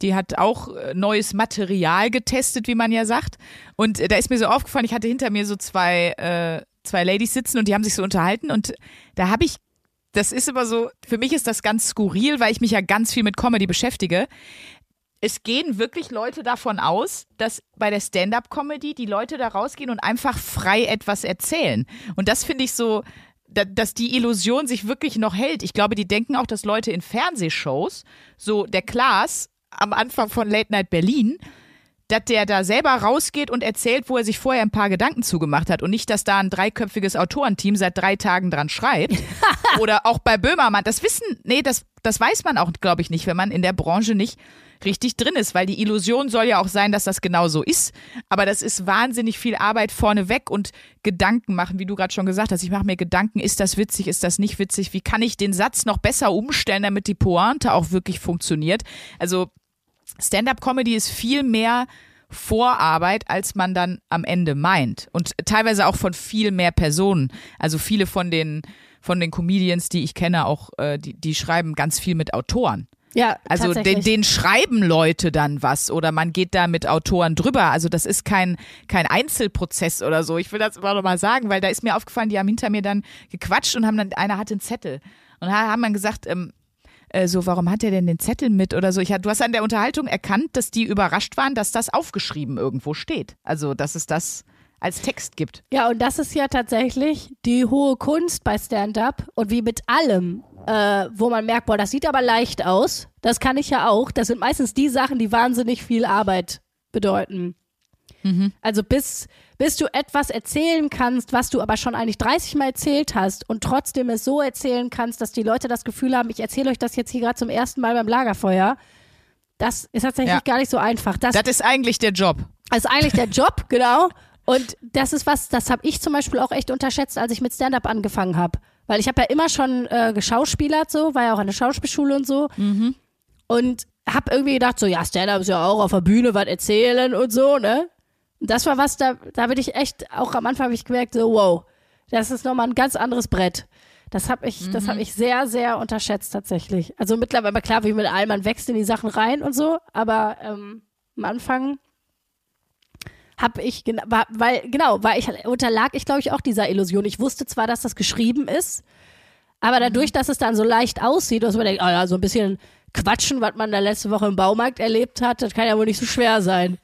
[SPEAKER 2] Die hat auch äh, neues Material getestet, wie man ja sagt. Und äh, da ist mir so aufgefallen, ich hatte hinter mir so zwei äh, zwei Ladies sitzen und die haben sich so unterhalten und da habe ich, das ist immer so, für mich ist das ganz skurril, weil ich mich ja ganz viel mit Comedy beschäftige. Es gehen wirklich Leute davon aus, dass bei der Stand-up-Comedy die Leute da rausgehen und einfach frei etwas erzählen. Und das finde ich so, da, dass die Illusion sich wirklich noch hält. Ich glaube, die denken auch, dass Leute in Fernsehshows, so der Klaas am Anfang von Late Night Berlin, dass der da selber rausgeht und erzählt, wo er sich vorher ein paar Gedanken zugemacht hat und nicht, dass da ein dreiköpfiges Autorenteam seit drei Tagen dran schreibt. [LAUGHS] Oder auch bei Böhmermann. Das wissen, nee, das, das weiß man auch, glaube ich, nicht, wenn man in der Branche nicht richtig drin ist, weil die Illusion soll ja auch sein, dass das genau so ist. Aber das ist wahnsinnig viel Arbeit vorneweg und Gedanken machen, wie du gerade schon gesagt hast. Ich mache mir Gedanken, ist das witzig, ist das nicht witzig? Wie kann ich den Satz noch besser umstellen, damit die Pointe auch wirklich funktioniert? Also Stand-up-Comedy ist viel mehr Vorarbeit, als man dann am Ende meint. Und teilweise auch von viel mehr Personen. Also viele von den, von den Comedians, die ich kenne, auch, äh, die, die schreiben ganz viel mit Autoren.
[SPEAKER 1] Ja,
[SPEAKER 2] Also den, den schreiben Leute dann was oder man geht da mit Autoren drüber. Also das ist kein, kein Einzelprozess oder so. Ich will das immer noch mal sagen, weil da ist mir aufgefallen, die haben hinter mir dann gequatscht und haben dann, einer hatte einen Zettel. Und da haben dann gesagt, ähm, äh, so, warum hat er denn den Zettel mit oder so? Ich, du hast an der Unterhaltung erkannt, dass die überrascht waren, dass das aufgeschrieben irgendwo steht. Also, dass es das als Text gibt.
[SPEAKER 1] Ja, und das ist ja tatsächlich die hohe Kunst bei Stand-up und wie mit allem, äh, wo man merkt, boah, das sieht aber leicht aus. Das kann ich ja auch. Das sind meistens die Sachen, die wahnsinnig viel Arbeit bedeuten. Also bis, bis du etwas erzählen kannst, was du aber schon eigentlich 30 Mal erzählt hast und trotzdem es so erzählen kannst, dass die Leute das Gefühl haben, ich erzähle euch das jetzt hier gerade zum ersten Mal beim Lagerfeuer. Das ist tatsächlich
[SPEAKER 2] Ja.
[SPEAKER 1] gar nicht so einfach. Das,
[SPEAKER 2] Das ist eigentlich der Job.
[SPEAKER 1] das ist eigentlich der Job, [LAUGHS] genau. Und das ist was, das habe ich zum Beispiel auch echt unterschätzt, als ich mit Stand-up angefangen habe. Weil ich habe ja immer schon äh, geschauspielert, so, war ja auch an der Schauspielschule und so. Und habe irgendwie gedacht, so, ja, Stand-up ist ja auch auf der Bühne was erzählen und so, ne? Und das war was, da, da bin ich echt, auch am Anfang habe ich gemerkt, so, wow, das ist nochmal ein ganz anderes Brett. Das habe ich, das habe ich sehr, sehr unterschätzt tatsächlich. Also mittlerweile, klar, wie mit allem, man wächst in die Sachen rein und so, aber ähm, am Anfang habe ich, war, weil, genau, weil ich unterlag ich, glaube ich, auch dieser Illusion. Ich wusste zwar, dass das geschrieben ist, aber dadurch, dass es dann so leicht aussieht, dass man denkt, oh ja, so ein bisschen quatschen, was man da letzte Woche im Baumarkt erlebt hat, das kann ja wohl nicht so schwer sein.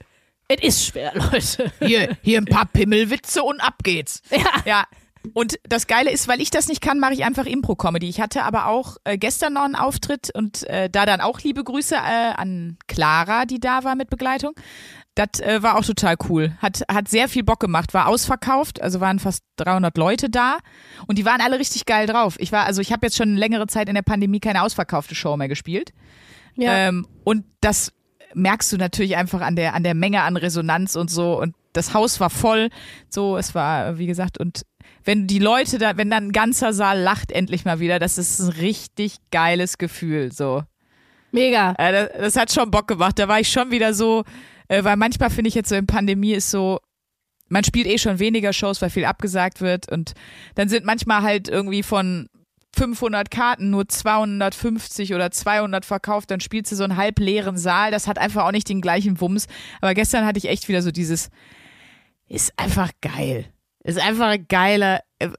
[SPEAKER 1] Es ist schwer, [LAUGHS] Leute.
[SPEAKER 2] Hier, hier ein paar Pimmelwitze und ab geht's.
[SPEAKER 1] Ja.
[SPEAKER 2] Ja. Und das Geile ist, weil ich das nicht kann, mache ich einfach Impro-Comedy. Ich hatte aber auch äh, gestern noch einen Auftritt und äh, da dann auch liebe Grüße äh, an Clara, die da war mit Begleitung. Das äh, war auch total cool. Hat, hat sehr viel Bock gemacht. War ausverkauft, also waren fast 300 Leute da und die waren alle richtig geil drauf. Ich war, also ich habe jetzt schon längere Zeit in der Pandemie keine ausverkaufte Show mehr gespielt.
[SPEAKER 1] Ja.
[SPEAKER 2] Ähm, und das merkst du natürlich einfach an der, an der Menge an Resonanz und so. Und das Haus war voll. So, es war, wie gesagt, und wenn die Leute da, wenn dann ein ganzer Saal lacht endlich mal wieder, das ist ein richtig geiles Gefühl. So.
[SPEAKER 1] Mega.
[SPEAKER 2] Äh, das, das hat schon Bock gemacht. Da war ich schon wieder so, äh, weil manchmal finde ich jetzt so in Pandemie ist so, man spielt eh schon weniger Shows, weil viel abgesagt wird und dann sind manchmal halt irgendwie von 500 Karten nur 250 oder 200 verkauft, dann spielst du so einen halbleeren Saal, das hat einfach auch nicht den gleichen Wumms. Aber gestern hatte ich echt wieder so dieses, ist einfach geil. Ist einfach ein geiler, äh,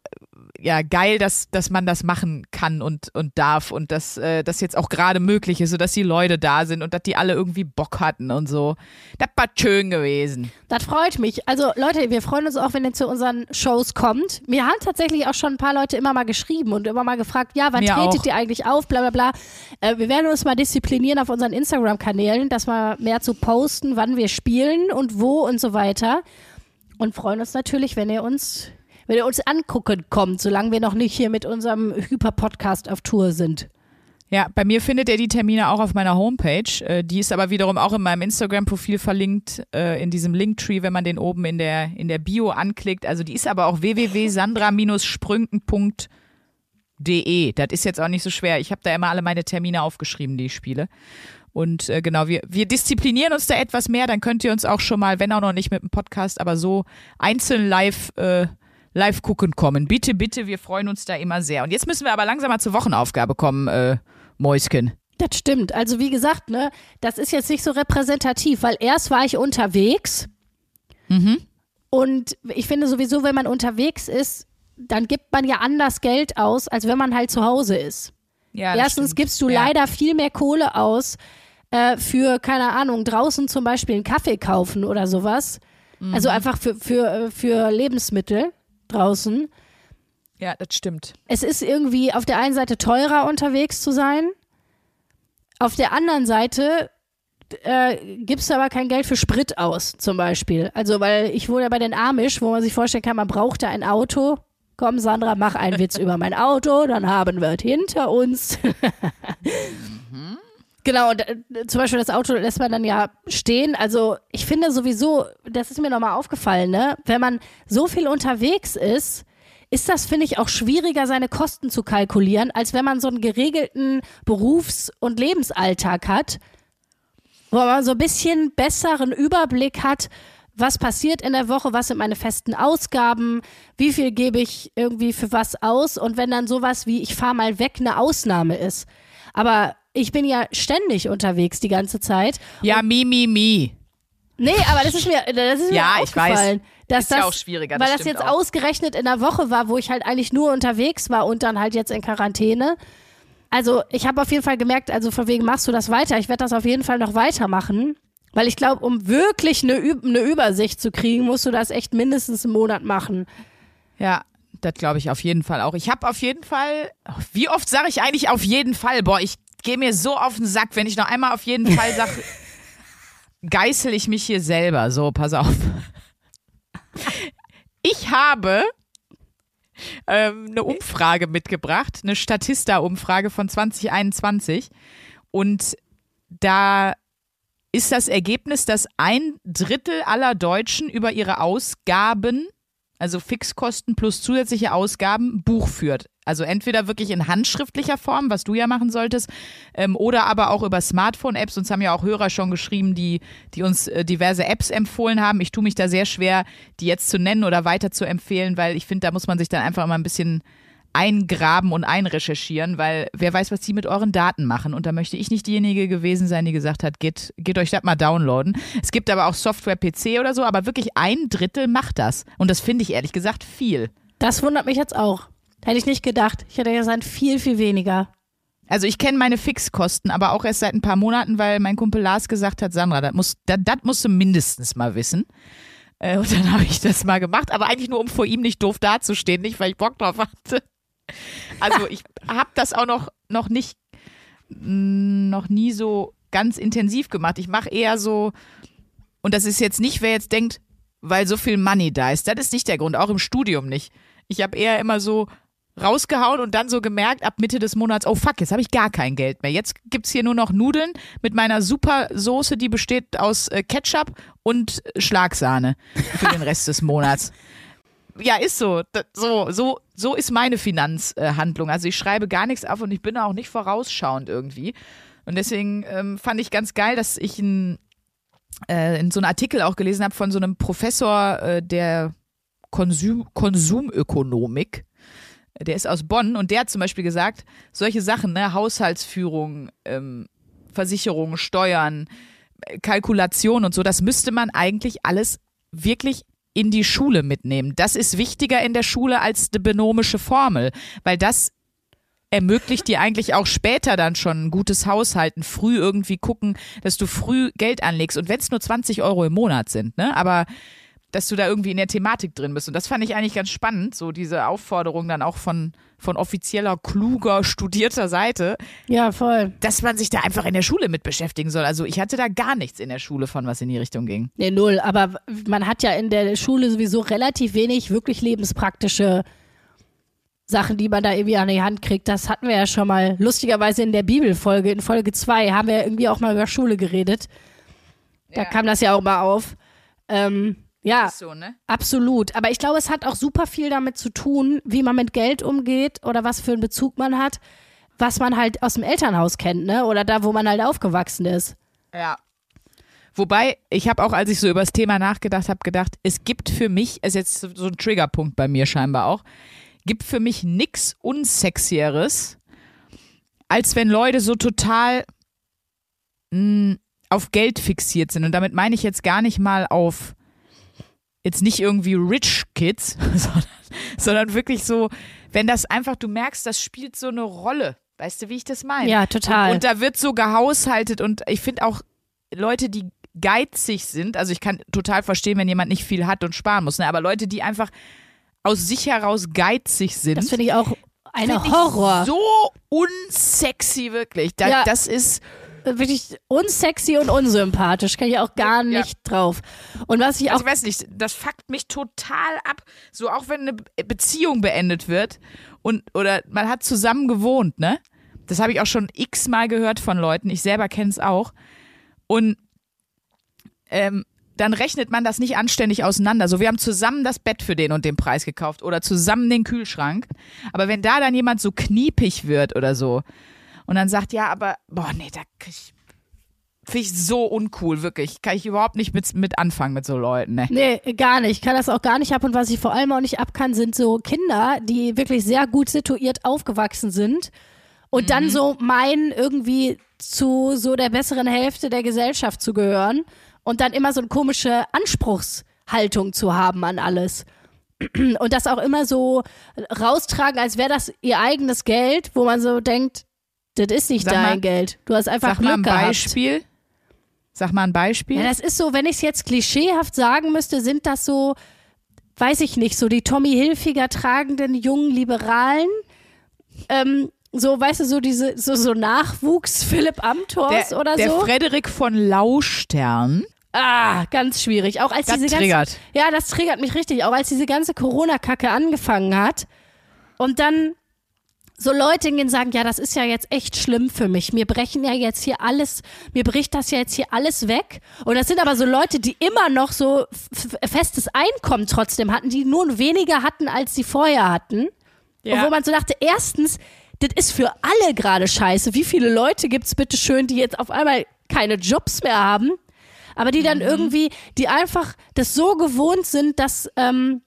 [SPEAKER 2] ja, geil, dass, dass man das machen kann und, und darf und dass äh, das jetzt auch gerade möglich ist, sodass die Leute da sind und dass die alle irgendwie Bock hatten und so. Das war schön gewesen.
[SPEAKER 1] Das freut mich. Also Leute, wir freuen uns auch, wenn ihr zu unseren Shows kommt. Mir haben tatsächlich auch schon ein paar Leute immer mal geschrieben und immer mal gefragt, ja, wann
[SPEAKER 2] Mir
[SPEAKER 1] tretet
[SPEAKER 2] auch.
[SPEAKER 1] ihr eigentlich auf, bla bla bla. Äh, wir werden uns mal disziplinieren auf unseren Instagram-Kanälen, dass wir mehr zu posten, wann wir spielen und wo und so weiter. Und freuen uns natürlich, wenn ihr uns, wenn ihr uns angucken kommt, solange wir noch nicht hier mit unserem Hyper-Podcast auf Tour sind.
[SPEAKER 2] Ja, bei mir findet ihr die Termine auch auf meiner Homepage. Äh, die ist aber wiederum auch in meinem Instagram-Profil verlinkt, äh, in diesem Linktree, wenn man den oben in der, in der Bio anklickt. Also die ist aber auch www.sandra-sprünken.de. Das ist jetzt auch nicht so schwer. Ich habe da immer alle meine Termine aufgeschrieben, die ich spiele. Und äh, genau, wir, wir disziplinieren uns da etwas mehr. Dann könnt ihr uns auch schon mal, wenn auch noch nicht mit dem Podcast, aber so einzeln live, äh, live gucken kommen. Bitte, bitte, wir freuen uns da immer sehr. Und jetzt müssen wir aber langsam mal zur Wochenaufgabe kommen, äh, Mäuschen.
[SPEAKER 1] Das stimmt. Also wie gesagt, ne, das ist jetzt nicht so repräsentativ, weil erst war ich unterwegs
[SPEAKER 2] Mhm.
[SPEAKER 1] und ich finde sowieso, wenn man unterwegs ist, dann gibt man ja anders Geld aus, als wenn man halt zu Hause ist.
[SPEAKER 2] Ja,
[SPEAKER 1] Erstens
[SPEAKER 2] stimmt.
[SPEAKER 1] gibst du
[SPEAKER 2] Ja.
[SPEAKER 1] leider viel mehr Kohle aus äh, für, keine Ahnung, draußen zum Beispiel einen Kaffee kaufen oder sowas. Also
[SPEAKER 2] Mhm.
[SPEAKER 1] einfach für, für, äh, für Lebensmittel draußen.
[SPEAKER 2] Ja, das stimmt.
[SPEAKER 1] Es ist irgendwie auf der einen Seite teurer unterwegs zu sein. Auf der anderen Seite äh, gibst du aber kein Geld für Sprit aus, zum Beispiel. Also, weil ich wohne ja bei den Amish, wo man sich vorstellen kann, man braucht da ein Auto. Komm, Sandra, mach einen Witz [LAUGHS] über mein Auto, dann haben wir es hinter uns. [LAUGHS] Genau, und, äh, zum Beispiel das Auto lässt man dann ja stehen. Also ich finde sowieso, das ist mir nochmal aufgefallen, ne? wenn man so viel unterwegs ist, ist das, finde ich, auch schwieriger, seine Kosten zu kalkulieren, als wenn man so einen geregelten Berufs- und Lebensalltag hat, wo man so ein bisschen besseren Überblick hat, was passiert in der Woche, was sind meine festen Ausgaben, wie viel gebe ich irgendwie für was aus und wenn dann sowas wie ich fahre mal weg eine Ausnahme ist. Aber ich bin ja ständig unterwegs die ganze Zeit.
[SPEAKER 2] Ja, mi, mi, mi.
[SPEAKER 1] Nee, aber das ist mir, das ist mir
[SPEAKER 2] Ja, ich
[SPEAKER 1] aufgefallen.
[SPEAKER 2] weiß.
[SPEAKER 1] Dass
[SPEAKER 2] Ist ja
[SPEAKER 1] das,
[SPEAKER 2] auch schwieriger, das
[SPEAKER 1] Weil das jetzt
[SPEAKER 2] auch.
[SPEAKER 1] ausgerechnet in der Woche war, wo ich halt eigentlich nur unterwegs war und dann halt jetzt in Quarantäne. Also ich habe auf jeden Fall gemerkt, also von wegen machst du das weiter. Ich werde das auf jeden Fall noch weitermachen. Weil ich glaube, um wirklich eine, Üb eine Übersicht zu kriegen, musst du das echt mindestens einen Monat machen.
[SPEAKER 2] Ja, das glaube ich auf jeden Fall auch. Ich habe auf jeden Fall, wie oft sage ich eigentlich auf jeden Fall? Boah, ich gehe mir so auf den Sack, wenn ich noch einmal auf jeden Fall sage, [LAUGHS] geißel ich mich hier selber. So, pass auf. Ich habe ähm, eine Umfrage mitgebracht, eine Statista-Umfrage von 2021. Und da ist das Ergebnis, dass ein Drittel aller Deutschen über ihre Ausgaben, also Fixkosten plus zusätzliche Ausgaben, Buch führt. Also entweder wirklich in handschriftlicher Form, was du ja machen solltest, ähm, oder aber auch über Smartphone-Apps. Uns haben ja auch Hörer schon geschrieben, die, die uns äh, diverse Apps empfohlen haben. Ich tue mich da sehr schwer, die jetzt zu nennen oder weiter zu empfehlen, weil ich finde, da muss man sich dann einfach mal ein bisschen eingraben und einrecherchieren, weil wer weiß, was die mit euren Daten machen. Und da möchte ich nicht diejenige gewesen sein, die gesagt hat, geht, geht euch das mal downloaden. Es gibt aber auch Software-PC oder so, aber wirklich ein Drittel macht das. Und das finde ich ehrlich gesagt viel.
[SPEAKER 1] Das wundert mich jetzt auch. Hätte ich nicht gedacht. Ich hätte gesagt, viel, viel weniger.
[SPEAKER 2] Also ich kenne meine Fixkosten, aber auch erst seit ein paar Monaten, weil mein Kumpel Lars gesagt hat, Sandra, das, muss, das, das musst du mindestens mal wissen. Äh, Und dann [LAUGHS] habe ich das mal gemacht, aber eigentlich nur, um vor ihm nicht doof dazustehen, nicht weil ich Bock drauf hatte. Also ich habe das auch noch, noch nicht, noch nie so ganz intensiv gemacht. Ich mache eher so, und das ist jetzt nicht, wer jetzt denkt, weil so viel Money da ist. Das ist nicht der Grund, auch im Studium nicht. Ich habe eher immer so rausgehauen und dann so gemerkt, ab Mitte des Monats, oh fuck, jetzt habe ich gar kein Geld mehr. Jetzt gibt's hier nur noch Nudeln mit meiner super Soße, die besteht aus äh, Ketchup und Schlagsahne für den Rest des Monats. Ja, ist so. So, so, so ist meine Finanzhandlung. Also ich schreibe gar nichts auf und ich bin auch nicht vorausschauend irgendwie. Und deswegen ähm, fand ich ganz geil, dass ich ein, äh, in so einem Artikel auch gelesen habe von so einem Professor äh, der Konsum, Konsumökonomik. Der ist aus Bonn und der hat zum Beispiel gesagt, solche Sachen, ne, Haushaltsführung, ähm, Versicherungen, Steuern, äh, Kalkulation und so, das müsste man eigentlich alles wirklich in die Schule mitnehmen. Das ist wichtiger in der Schule als die binomische Formel, weil das ermöglicht dir eigentlich auch später dann schon ein gutes Haushalten, früh irgendwie gucken, dass du früh Geld anlegst und wenn es nur 20 Euro im Monat sind, ne, aber dass du da irgendwie in der Thematik drin bist. Und das fand ich eigentlich ganz spannend, so diese Aufforderung dann auch von, von offizieller, kluger, studierter Seite,
[SPEAKER 1] Ja, voll.
[SPEAKER 2] dass man sich da einfach in der Schule mit beschäftigen soll. Also ich hatte da gar nichts in der Schule von, was in die Richtung ging.
[SPEAKER 1] Nee, null. Aber man hat ja in der Schule sowieso relativ wenig wirklich lebenspraktische Sachen, die man da irgendwie an die Hand kriegt. Das hatten wir ja schon mal lustigerweise in der Bibelfolge. In Folge 2 haben wir ja irgendwie auch mal über Schule geredet. Da
[SPEAKER 2] Ja.
[SPEAKER 1] kam das ja auch mal auf. Ähm, ja,
[SPEAKER 2] so, ne?
[SPEAKER 1] absolut. Aber ich glaube, es hat auch super viel damit zu tun, wie man mit Geld umgeht oder was für einen Bezug man hat, was man halt aus dem Elternhaus kennt, ne? Oder da, wo man halt aufgewachsen ist.
[SPEAKER 2] Ja. Wobei, ich habe auch, als ich so über das Thema nachgedacht habe, gedacht, es gibt für mich, ist jetzt so ein Triggerpunkt bei mir scheinbar auch, gibt für mich nix unsexieres, als wenn Leute so total mh, auf Geld fixiert sind. Und damit meine ich jetzt gar nicht mal auf jetzt nicht irgendwie Rich Kids, [LAUGHS] sondern, sondern wirklich so, wenn das einfach, du merkst, das spielt so eine Rolle. Weißt du, wie ich das meine?
[SPEAKER 1] Ja, total.
[SPEAKER 2] Und, und da wird so gehaushaltet und ich finde auch Leute, die geizig sind, also ich kann total verstehen, wenn jemand nicht viel hat und sparen muss, ne? aber Leute, die einfach aus sich heraus geizig sind.
[SPEAKER 1] Das finde ich auch ein
[SPEAKER 2] find ich
[SPEAKER 1] Horror.
[SPEAKER 2] So unsexy, wirklich. Da,
[SPEAKER 1] Ja.
[SPEAKER 2] Das ist.
[SPEAKER 1] Wirklich unsexy und unsympathisch. Kann ich auch gar
[SPEAKER 2] Ja.
[SPEAKER 1] nicht drauf. Und was ich auch
[SPEAKER 2] Also ich weiß nicht, das fuckt mich total ab. So auch wenn eine Be- Beziehung beendet wird und oder man hat zusammen gewohnt, ne? Das habe ich auch schon x-mal gehört von Leuten. Ich selber kenne es auch. Und ähm, dann rechnet man das nicht anständig auseinander. So, wir haben zusammen das Bett für den und den Preis gekauft oder zusammen den Kühlschrank. Aber wenn da dann jemand so kniepig wird oder so und dann sagt, ja, aber, boah, nee, da krieg ich, finde ich so uncool, wirklich. Kann ich überhaupt nicht mit, mit anfangen mit so Leuten, ne?
[SPEAKER 1] Nee, gar nicht. Ich kann das auch gar nicht ab. Und was ich vor allem auch nicht ab kann, sind so Kinder, die wirklich sehr gut situiert aufgewachsen sind und dann so meinen, irgendwie zu so der besseren Hälfte der Gesellschaft zu gehören und dann immer so eine komische Anspruchshaltung zu haben an alles. Und das auch immer so raustragen, als wäre das ihr eigenes Geld, wo man so denkt, das ist nicht
[SPEAKER 2] Sag
[SPEAKER 1] dein
[SPEAKER 2] mal-
[SPEAKER 1] Geld. Du hast einfach
[SPEAKER 2] Sag
[SPEAKER 1] Glück
[SPEAKER 2] mal ein
[SPEAKER 1] gehabt.
[SPEAKER 2] Beispiel. Sag mal ein Beispiel.
[SPEAKER 1] Ja, das ist so, wenn ich es jetzt klischeehaft sagen müsste, sind das so, weiß ich nicht, so die Tommy Hilfiger tragenden jungen Liberalen. Ähm, so, weißt du, so diese, so, so Nachwuchs [LAUGHS] Philipp Amthors
[SPEAKER 2] der,
[SPEAKER 1] oder
[SPEAKER 2] der
[SPEAKER 1] so.
[SPEAKER 2] Frederik von Laustern.
[SPEAKER 1] ah, ganz schwierig. Auch als
[SPEAKER 2] Das
[SPEAKER 1] diese ganze,
[SPEAKER 2] triggert.
[SPEAKER 1] Ja, das triggert mich richtig. Auch als diese ganze Corona-Kacke angefangen hat und dann so Leute und sagen, ja, das ist ja jetzt echt schlimm für mich. Mir brechen ja jetzt hier alles, mir bricht das ja jetzt hier alles weg. Und das sind aber so Leute, die immer noch so festes Einkommen trotzdem hatten, die nur weniger hatten, als sie vorher hatten. Und wo man so dachte, erstens, das ist für alle gerade scheiße. Wie viele Leute gibt's bitte schön, die jetzt auf einmal keine Jobs mehr haben, aber die dann irgendwie, die einfach das so gewohnt sind, dass, ähm,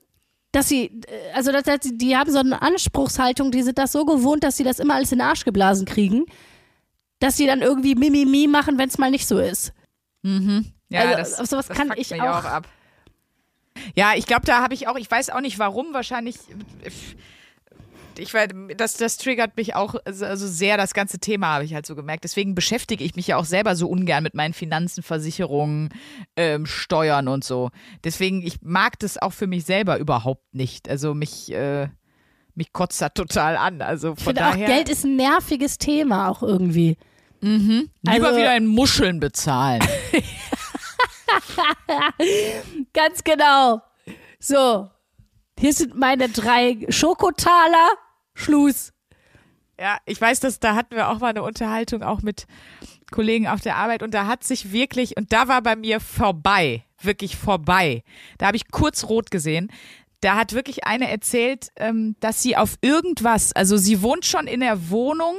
[SPEAKER 1] dass sie, äh, also dass, dass, die- haben so eine Anspruchshaltung, die sind das so gewohnt, dass sie das immer alles in den Arsch geblasen kriegen, dass sie dann irgendwie Mimimi machen, wenn es mal nicht so ist.
[SPEAKER 2] Ja,
[SPEAKER 1] Also,
[SPEAKER 2] das,
[SPEAKER 1] auf sowas
[SPEAKER 2] das
[SPEAKER 1] kann ich
[SPEAKER 2] mich
[SPEAKER 1] auch-
[SPEAKER 2] ab. Ja, ich glaube, da habe ich auch, ich weiß auch nicht warum, wahrscheinlich. Ich weiß, das, das triggert mich auch also also sehr, das ganze Thema habe ich halt so gemerkt. Deswegen beschäftige ich mich ja auch selber so ungern mit meinen Finanzen, Versicherungen, ähm, Steuern und so. Deswegen, ich mag das auch für mich selber überhaupt nicht. Also mich, äh, mich kotzt das total an. Also
[SPEAKER 1] Ich
[SPEAKER 2] von
[SPEAKER 1] finde auch,
[SPEAKER 2] daher
[SPEAKER 1] Geld ist ein nerviges Thema auch irgendwie.
[SPEAKER 2] lieber
[SPEAKER 1] also-
[SPEAKER 2] wieder in Muscheln bezahlen. [LAUGHS]
[SPEAKER 1] Ganz genau. So, hier sind meine drei Schokotaler. Schluss.
[SPEAKER 2] Ja, ich weiß, dass da hatten wir auch mal eine Unterhaltung auch mit Kollegen auf der Arbeit und da hat sich wirklich und da war bei mir vorbei, wirklich vorbei. Da habe ich kurz rot gesehen. Da hat wirklich eine erzählt, ähm, dass sie auf irgendwas, also sie wohnt schon in der Wohnung,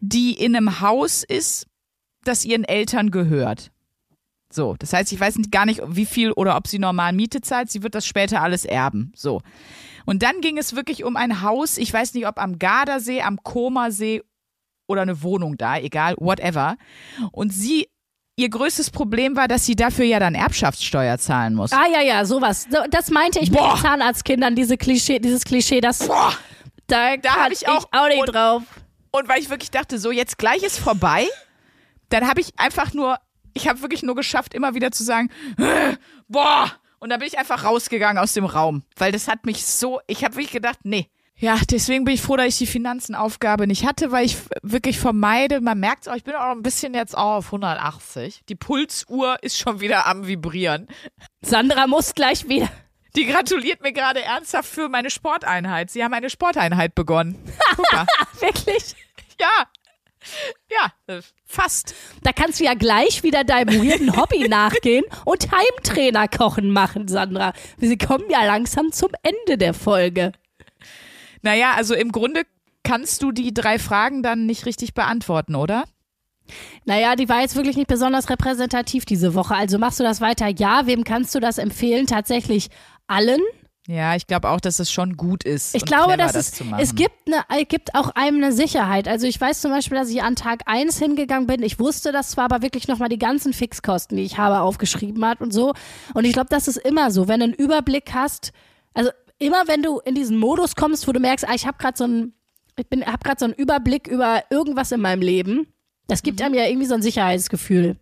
[SPEAKER 2] die in einem Haus ist, das ihren Eltern gehört. So, das heißt, ich weiß nicht, gar nicht, wie viel oder ob sie normal Miete zahlt. Sie wird das später alles erben. So. Und dann ging es wirklich um ein Haus, ich weiß nicht, ob am Gardasee, am Komasee oder eine Wohnung da, egal, whatever. Und sie, ihr größtes Problem war, dass sie dafür ja dann Erbschaftssteuer zahlen muss.
[SPEAKER 1] Ah ja, ja, sowas. So, Das meinte ich
[SPEAKER 2] Boah.
[SPEAKER 1] mit den Zahnarztkindern, diese Klischee, dieses Klischee, das
[SPEAKER 2] Boah.
[SPEAKER 1] da,
[SPEAKER 2] Da hab
[SPEAKER 1] kann
[SPEAKER 2] ich auch-
[SPEAKER 1] nicht
[SPEAKER 2] und-
[SPEAKER 1] drauf.
[SPEAKER 2] Und weil ich wirklich dachte, so jetzt gleich ist vorbei, dann habe ich einfach nur, ich habe wirklich nur geschafft, immer wieder zu sagen, "Äh, boah. Und dann bin ich einfach rausgegangen aus dem Raum, weil das hat mich so, ich habe wirklich gedacht, nee. Ja, deswegen bin ich froh, dass ich die Finanzenaufgabe nicht hatte, weil ich wirklich vermeide, man merkt es auch, ich bin auch ein bisschen jetzt auch auf 180. Die Pulsuhr ist schon wieder am Vibrieren.
[SPEAKER 1] Sandra muss gleich wieder.
[SPEAKER 2] Die gratuliert mir gerade ernsthaft für meine Sporteinheit. Sie haben eine Sporteinheit begonnen. Guck [LAUGHS] mal.
[SPEAKER 1] Wirklich.
[SPEAKER 2] Ja. [LAUGHS] Ja, äh, fast.
[SPEAKER 1] Da kannst du ja gleich wieder deinem weirden Hobby [LAUGHS] nachgehen und Heimtrainer kochen machen, Sandra. Wir kommen ja langsam zum Ende der Folge.
[SPEAKER 2] Naja, also im Grunde kannst du die drei Fragen dann nicht richtig beantworten, oder?
[SPEAKER 1] Naja, die war jetzt wirklich nicht besonders repräsentativ diese Woche. Also machst du das weiter? Ja. Wem kannst du das empfehlen? Tatsächlich allen.
[SPEAKER 2] Ja, ich glaube auch, dass es schon gut ist.
[SPEAKER 1] Ich glaube, dass
[SPEAKER 2] das
[SPEAKER 1] es, gibt, eine, gibt auch einem eine Sicherheit. Also ich weiß zum Beispiel, dass ich an Tag 1 hingegangen bin. Ich wusste das zwar, aber wirklich nochmal die ganzen Fixkosten, die ich habe, aufgeschrieben hat und so. Und ich glaube, das ist immer so, wenn du einen Überblick hast. Also immer, wenn du in diesen Modus kommst, wo du merkst, ah, ich habe gerade so einen, ich bin, habe gerade so einen Überblick über irgendwas in meinem Leben. Das
[SPEAKER 2] Mhm.
[SPEAKER 1] gibt einem ja irgendwie so ein Sicherheitsgefühl.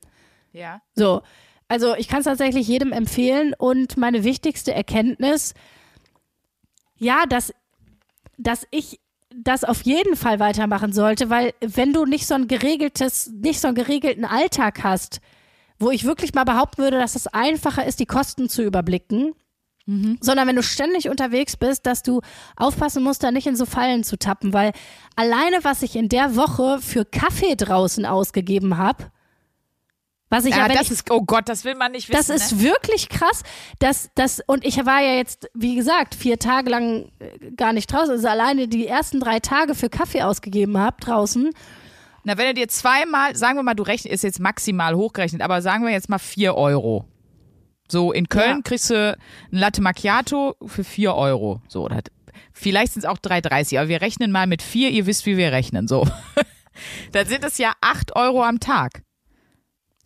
[SPEAKER 2] Ja.
[SPEAKER 1] So, also ich kann es tatsächlich jedem empfehlen und meine wichtigste Erkenntnis, ja, dass, dass ich das auf jeden Fall weitermachen sollte, weil wenn du nicht so ein geregeltes, nicht so einen geregelten Alltag hast, wo ich wirklich mal behaupten würde, dass es einfacher ist, die Kosten zu überblicken, sondern wenn du ständig unterwegs bist, dass du aufpassen musst, da nicht in so Fallen zu tappen, weil alleine was ich in der Woche für Kaffee draußen ausgegeben habe, was ich ja,
[SPEAKER 2] Ja, das
[SPEAKER 1] ich
[SPEAKER 2] ist, oh Gott, das will man nicht wissen.
[SPEAKER 1] das ist
[SPEAKER 2] ne?
[SPEAKER 1] wirklich krass. dass das, und ich war ja jetzt, wie gesagt, vier Tage lang äh, gar nicht draußen. Also alleine die ersten drei Tage für Kaffee ausgegeben habe draußen.
[SPEAKER 2] Na, wenn du dir zweimal, sagen wir mal, du rechnest, ist jetzt maximal hochgerechnet, aber sagen wir jetzt mal 4 Euro. So, in Köln
[SPEAKER 1] Ja.
[SPEAKER 2] kriegst du ein Latte Macchiato für 4 Euro. So, das, vielleicht sind es auch 3,30, aber wir rechnen mal mit 4, ihr wisst, wie wir rechnen. So. [LAUGHS] Dann sind es ja 8 Euro am Tag.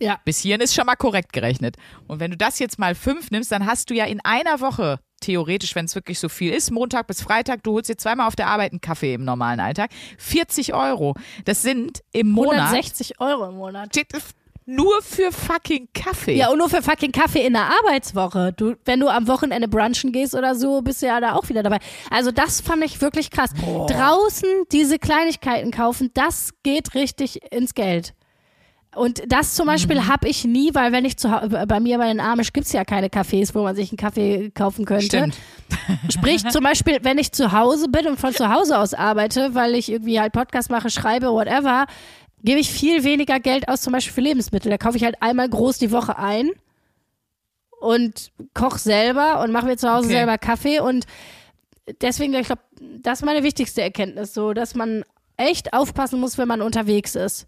[SPEAKER 1] Ja.
[SPEAKER 2] Bis hierhin ist schon mal korrekt gerechnet. Und wenn du das jetzt mal 5 nimmst, dann hast du ja in einer Woche, theoretisch, wenn es wirklich so viel ist, Montag bis Freitag, du holst dir zweimal auf der Arbeit einen Kaffee im normalen Alltag, 40 Euro. Das sind im Monat
[SPEAKER 1] 160 Euro im Monat.
[SPEAKER 2] nur für fucking Kaffee.
[SPEAKER 1] Ja, und nur für fucking Kaffee in der Arbeitswoche. Du, wenn du am Wochenende brunchen gehst oder so, bist du ja da auch wieder dabei. Also das fand ich wirklich krass. Draußen diese Kleinigkeiten kaufen, das geht richtig ins Geld. Und das zum Beispiel
[SPEAKER 2] Mhm.
[SPEAKER 1] habe ich nie, weil wenn ich zu bei mir bei den Amish gibt's ja keine Cafés, wo man sich einen Kaffee kaufen könnte.
[SPEAKER 2] Stimmt. [LAUGHS]
[SPEAKER 1] Sprich zum Beispiel, wenn ich zu Hause bin und von zu Hause aus arbeite, weil ich irgendwie halt Podcast mache, schreibe, whatever, gebe ich viel weniger Geld aus, zum Beispiel für Lebensmittel. Da kaufe ich halt einmal groß die Woche ein und koche selber und mache mir zu Hause
[SPEAKER 2] Okay.
[SPEAKER 1] selber Kaffee und deswegen, ich glaube, das ist meine wichtigste Erkenntnis, so, dass man echt aufpassen muss, wenn man unterwegs ist.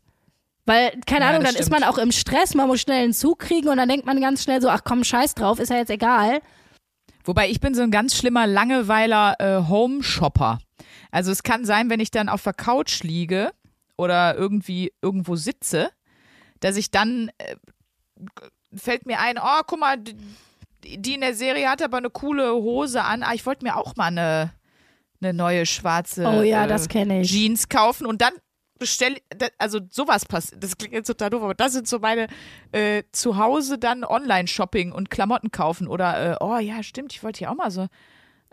[SPEAKER 1] Weil, keine
[SPEAKER 2] Ja,
[SPEAKER 1] Ahnung, dann ist man
[SPEAKER 2] stimmt.
[SPEAKER 1] auch im Stress, man muss schnell einen Zug kriegen und dann denkt man ganz schnell so, ach komm, scheiß drauf, ist ja jetzt egal.
[SPEAKER 2] Wobei ich bin so ein ganz schlimmer Langeweiler äh, Home-Shopper. Also es kann sein, wenn ich dann auf der Couch liege oder irgendwie irgendwo sitze, dass ich dann äh, fällt mir ein, oh, guck mal, die, in der Serie hat aber eine coole Hose an. Ah, ich wollte mir auch mal eine, eine neue schwarze
[SPEAKER 1] Oh ja,
[SPEAKER 2] äh,
[SPEAKER 1] das kenne ich.
[SPEAKER 2] Jeans kaufen und dann bestelle, also sowas passiert, das klingt jetzt total doof, aber das sind so meine äh, zu Hause dann Online-Shopping und Klamotten kaufen oder, äh, oh ja, stimmt, ich wollte hier auch mal so.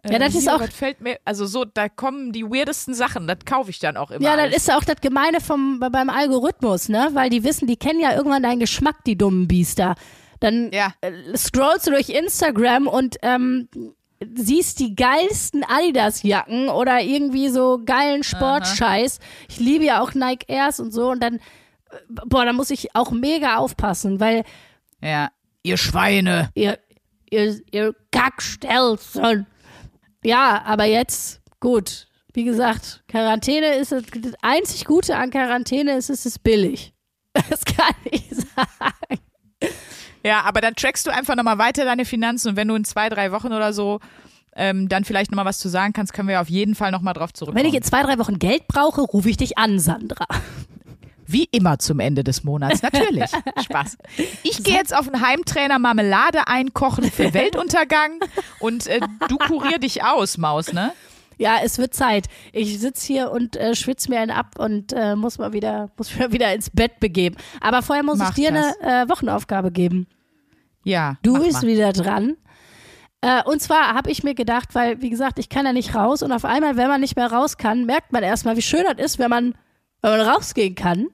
[SPEAKER 2] Äh,
[SPEAKER 1] Ja, das ist auch-
[SPEAKER 2] fällt mir, also so, da kommen die weirdesten Sachen, das kaufe ich dann auch immer.
[SPEAKER 1] Ja, das
[SPEAKER 2] alles.
[SPEAKER 1] ist ja auch das Gemeine vom, beim Algorithmus, ne? Weil die wissen, die kennen ja irgendwann deinen Geschmack, die dummen Biester. Dann
[SPEAKER 2] Ja.
[SPEAKER 1] äh, scrollst du durch Instagram und ähm, siehst die geilsten Adidas-Jacken oder irgendwie so geilen Sportscheiß. Ich liebe ja auch Nike Airs und so und dann, äh, boah, da muss ich auch mega aufpassen, weil
[SPEAKER 2] Ja. Ihr Schweine.
[SPEAKER 1] ihr, ihr, ihr Kackstelzen. Ja, aber jetzt, gut. Wie gesagt, Quarantäne ist das, das einzig Gute an Quarantäne ist, es ist billig. [LAUGHS] Das kann ich sagen.
[SPEAKER 2] Ja, aber dann trackst du einfach nochmal weiter deine Finanzen und wenn du in zwei, drei Wochen oder so ähm, dann vielleicht nochmal was zu sagen kannst, können wir auf jeden Fall nochmal drauf zurückkommen.
[SPEAKER 1] Wenn ich in zwei, drei Wochen Geld brauche, rufe ich dich an, Sandra.
[SPEAKER 2] Wie immer zum Ende des Monats, natürlich. [LAUGHS] Spaß. Ich gehe jetzt auf einen Heimtrainer Marmelade einkochen für [LAUGHS] Weltuntergang und äh, du kurier dich aus, Maus, ne?
[SPEAKER 1] Ja, es wird Zeit. Ich sitze hier und äh, schwitze mir einen ab und äh, muss mal wieder, muss mal [LAUGHS] wieder ins Bett begeben. Aber vorher muss
[SPEAKER 2] Mach
[SPEAKER 1] ich dir
[SPEAKER 2] das.
[SPEAKER 1] eine äh, Wochenaufgabe geben.
[SPEAKER 2] Ja.
[SPEAKER 1] Du
[SPEAKER 2] mach
[SPEAKER 1] bist
[SPEAKER 2] mal.
[SPEAKER 1] wieder dran. Äh, und zwar habe ich mir gedacht, weil, wie gesagt, ich kann ja nicht raus und auf einmal, wenn man nicht mehr raus kann, merkt man erstmal, wie schön das ist, wenn man, wenn man rausgehen kann. Und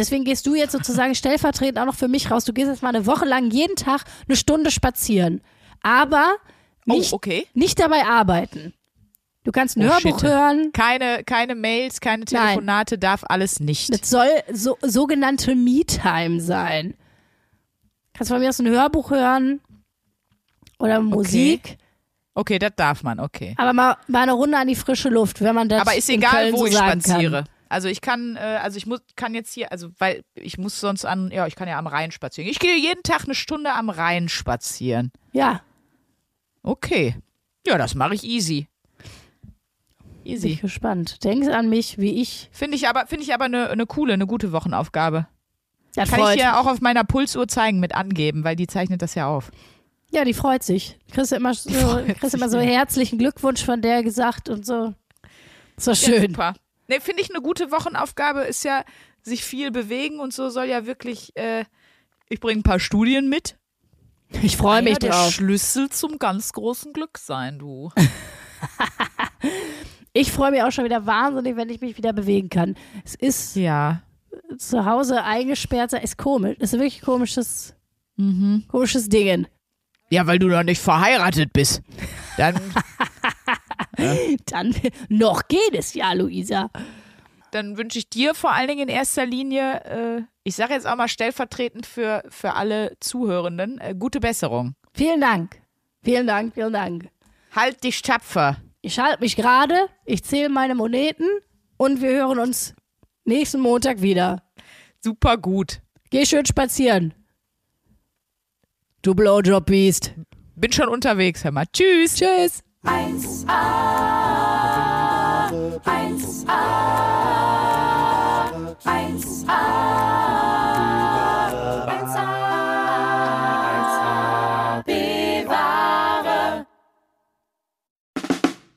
[SPEAKER 1] deswegen gehst du jetzt sozusagen [LAUGHS] stellvertretend auch noch für mich raus. Du gehst jetzt mal eine Woche lang jeden Tag eine Stunde spazieren. Aber nicht,
[SPEAKER 2] oh, okay.
[SPEAKER 1] nicht dabei arbeiten. Du kannst ein
[SPEAKER 2] Oh,
[SPEAKER 1] Hörbuch
[SPEAKER 2] shit.
[SPEAKER 1] hören.
[SPEAKER 2] Keine, keine Mails, keine Telefonate, darf alles nicht.
[SPEAKER 1] Das soll so, sogenannte Me-Time sein. Kannst von mir aus ein Hörbuch hören oder Musik.
[SPEAKER 2] Okay, das darf man, okay.
[SPEAKER 1] Aber mal, mal eine Runde an die frische Luft, wenn man das
[SPEAKER 2] Aber ist egal, wo
[SPEAKER 1] so
[SPEAKER 2] ich spaziere.
[SPEAKER 1] Kann.
[SPEAKER 2] Also ich kann, äh, also ich muss, kann jetzt hier, also weil ich muss sonst an, ja, ich kann ja am Rhein spazieren. Ich gehe jeden Tag eine Stunde am Rhein spazieren.
[SPEAKER 1] Ja,
[SPEAKER 2] Okay. Ja, das mache ich easy.
[SPEAKER 1] Bin
[SPEAKER 2] Easy.
[SPEAKER 1] ich gespannt. Denk an mich, wie ich.
[SPEAKER 2] Finde ich aber, finde ich aber eine, eine coole, eine gute Wochenaufgabe.
[SPEAKER 1] Ja,
[SPEAKER 2] Kann ich dir auch auf meiner Pulsuhr zeigen mit angeben, weil die zeichnet das ja auf.
[SPEAKER 1] ja, die freut sich. Kriegst du immer so, kriegst immer so
[SPEAKER 2] ja.
[SPEAKER 1] herzlichen Glückwunsch von der gesagt und so. So
[SPEAKER 2] Ja,
[SPEAKER 1] schön.
[SPEAKER 2] super. Ne, finde ich eine gute Wochenaufgabe ist ja sich viel bewegen und so soll ja wirklich. Äh, ich bringe ein paar Studien mit.
[SPEAKER 1] ich freue mich
[SPEAKER 2] ja, der
[SPEAKER 1] drauf.
[SPEAKER 2] Schlüssel zum ganz großen Glück sein, du. [LAUGHS]
[SPEAKER 1] Ich freue mich auch schon wieder wahnsinnig, wenn ich mich wieder bewegen kann. Es ist
[SPEAKER 2] Ja.
[SPEAKER 1] zu Hause eingesperrt sein, ist komisch. Ist wirklich komisches,
[SPEAKER 2] Mhm.
[SPEAKER 1] komisches Ding.
[SPEAKER 2] Ja, weil du noch nicht verheiratet bist. Dann, [LAUGHS]
[SPEAKER 1] Dann noch geht es ja, Luisa.
[SPEAKER 2] dann wünsche ich dir vor allen Dingen in erster Linie, äh, ich sage jetzt auch mal stellvertretend für, für alle Zuhörenden, äh, gute Besserung.
[SPEAKER 1] Vielen Dank. Vielen Dank, vielen Dank.
[SPEAKER 2] Halt dich tapfer.
[SPEAKER 1] Ich halte mich gerade, ich zähle meine Moneten und wir hören uns nächsten Montag wieder.
[SPEAKER 2] Super gut.
[SPEAKER 1] Geh schön spazieren. Du Blowjob-Biest.
[SPEAKER 2] Bin schon unterwegs, hör mal. Tschüss.
[SPEAKER 1] Tschüss.
[SPEAKER 3] 1a, 1a, 1a, 1a,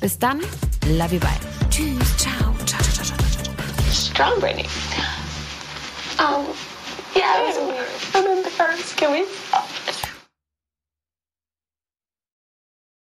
[SPEAKER 4] Bis dann, love you, bye. Tschüss, ciao, ciao, ciao, ciao, ciao, ciao.
[SPEAKER 5] strong Brittany. Um, yeah, I remember first. Can we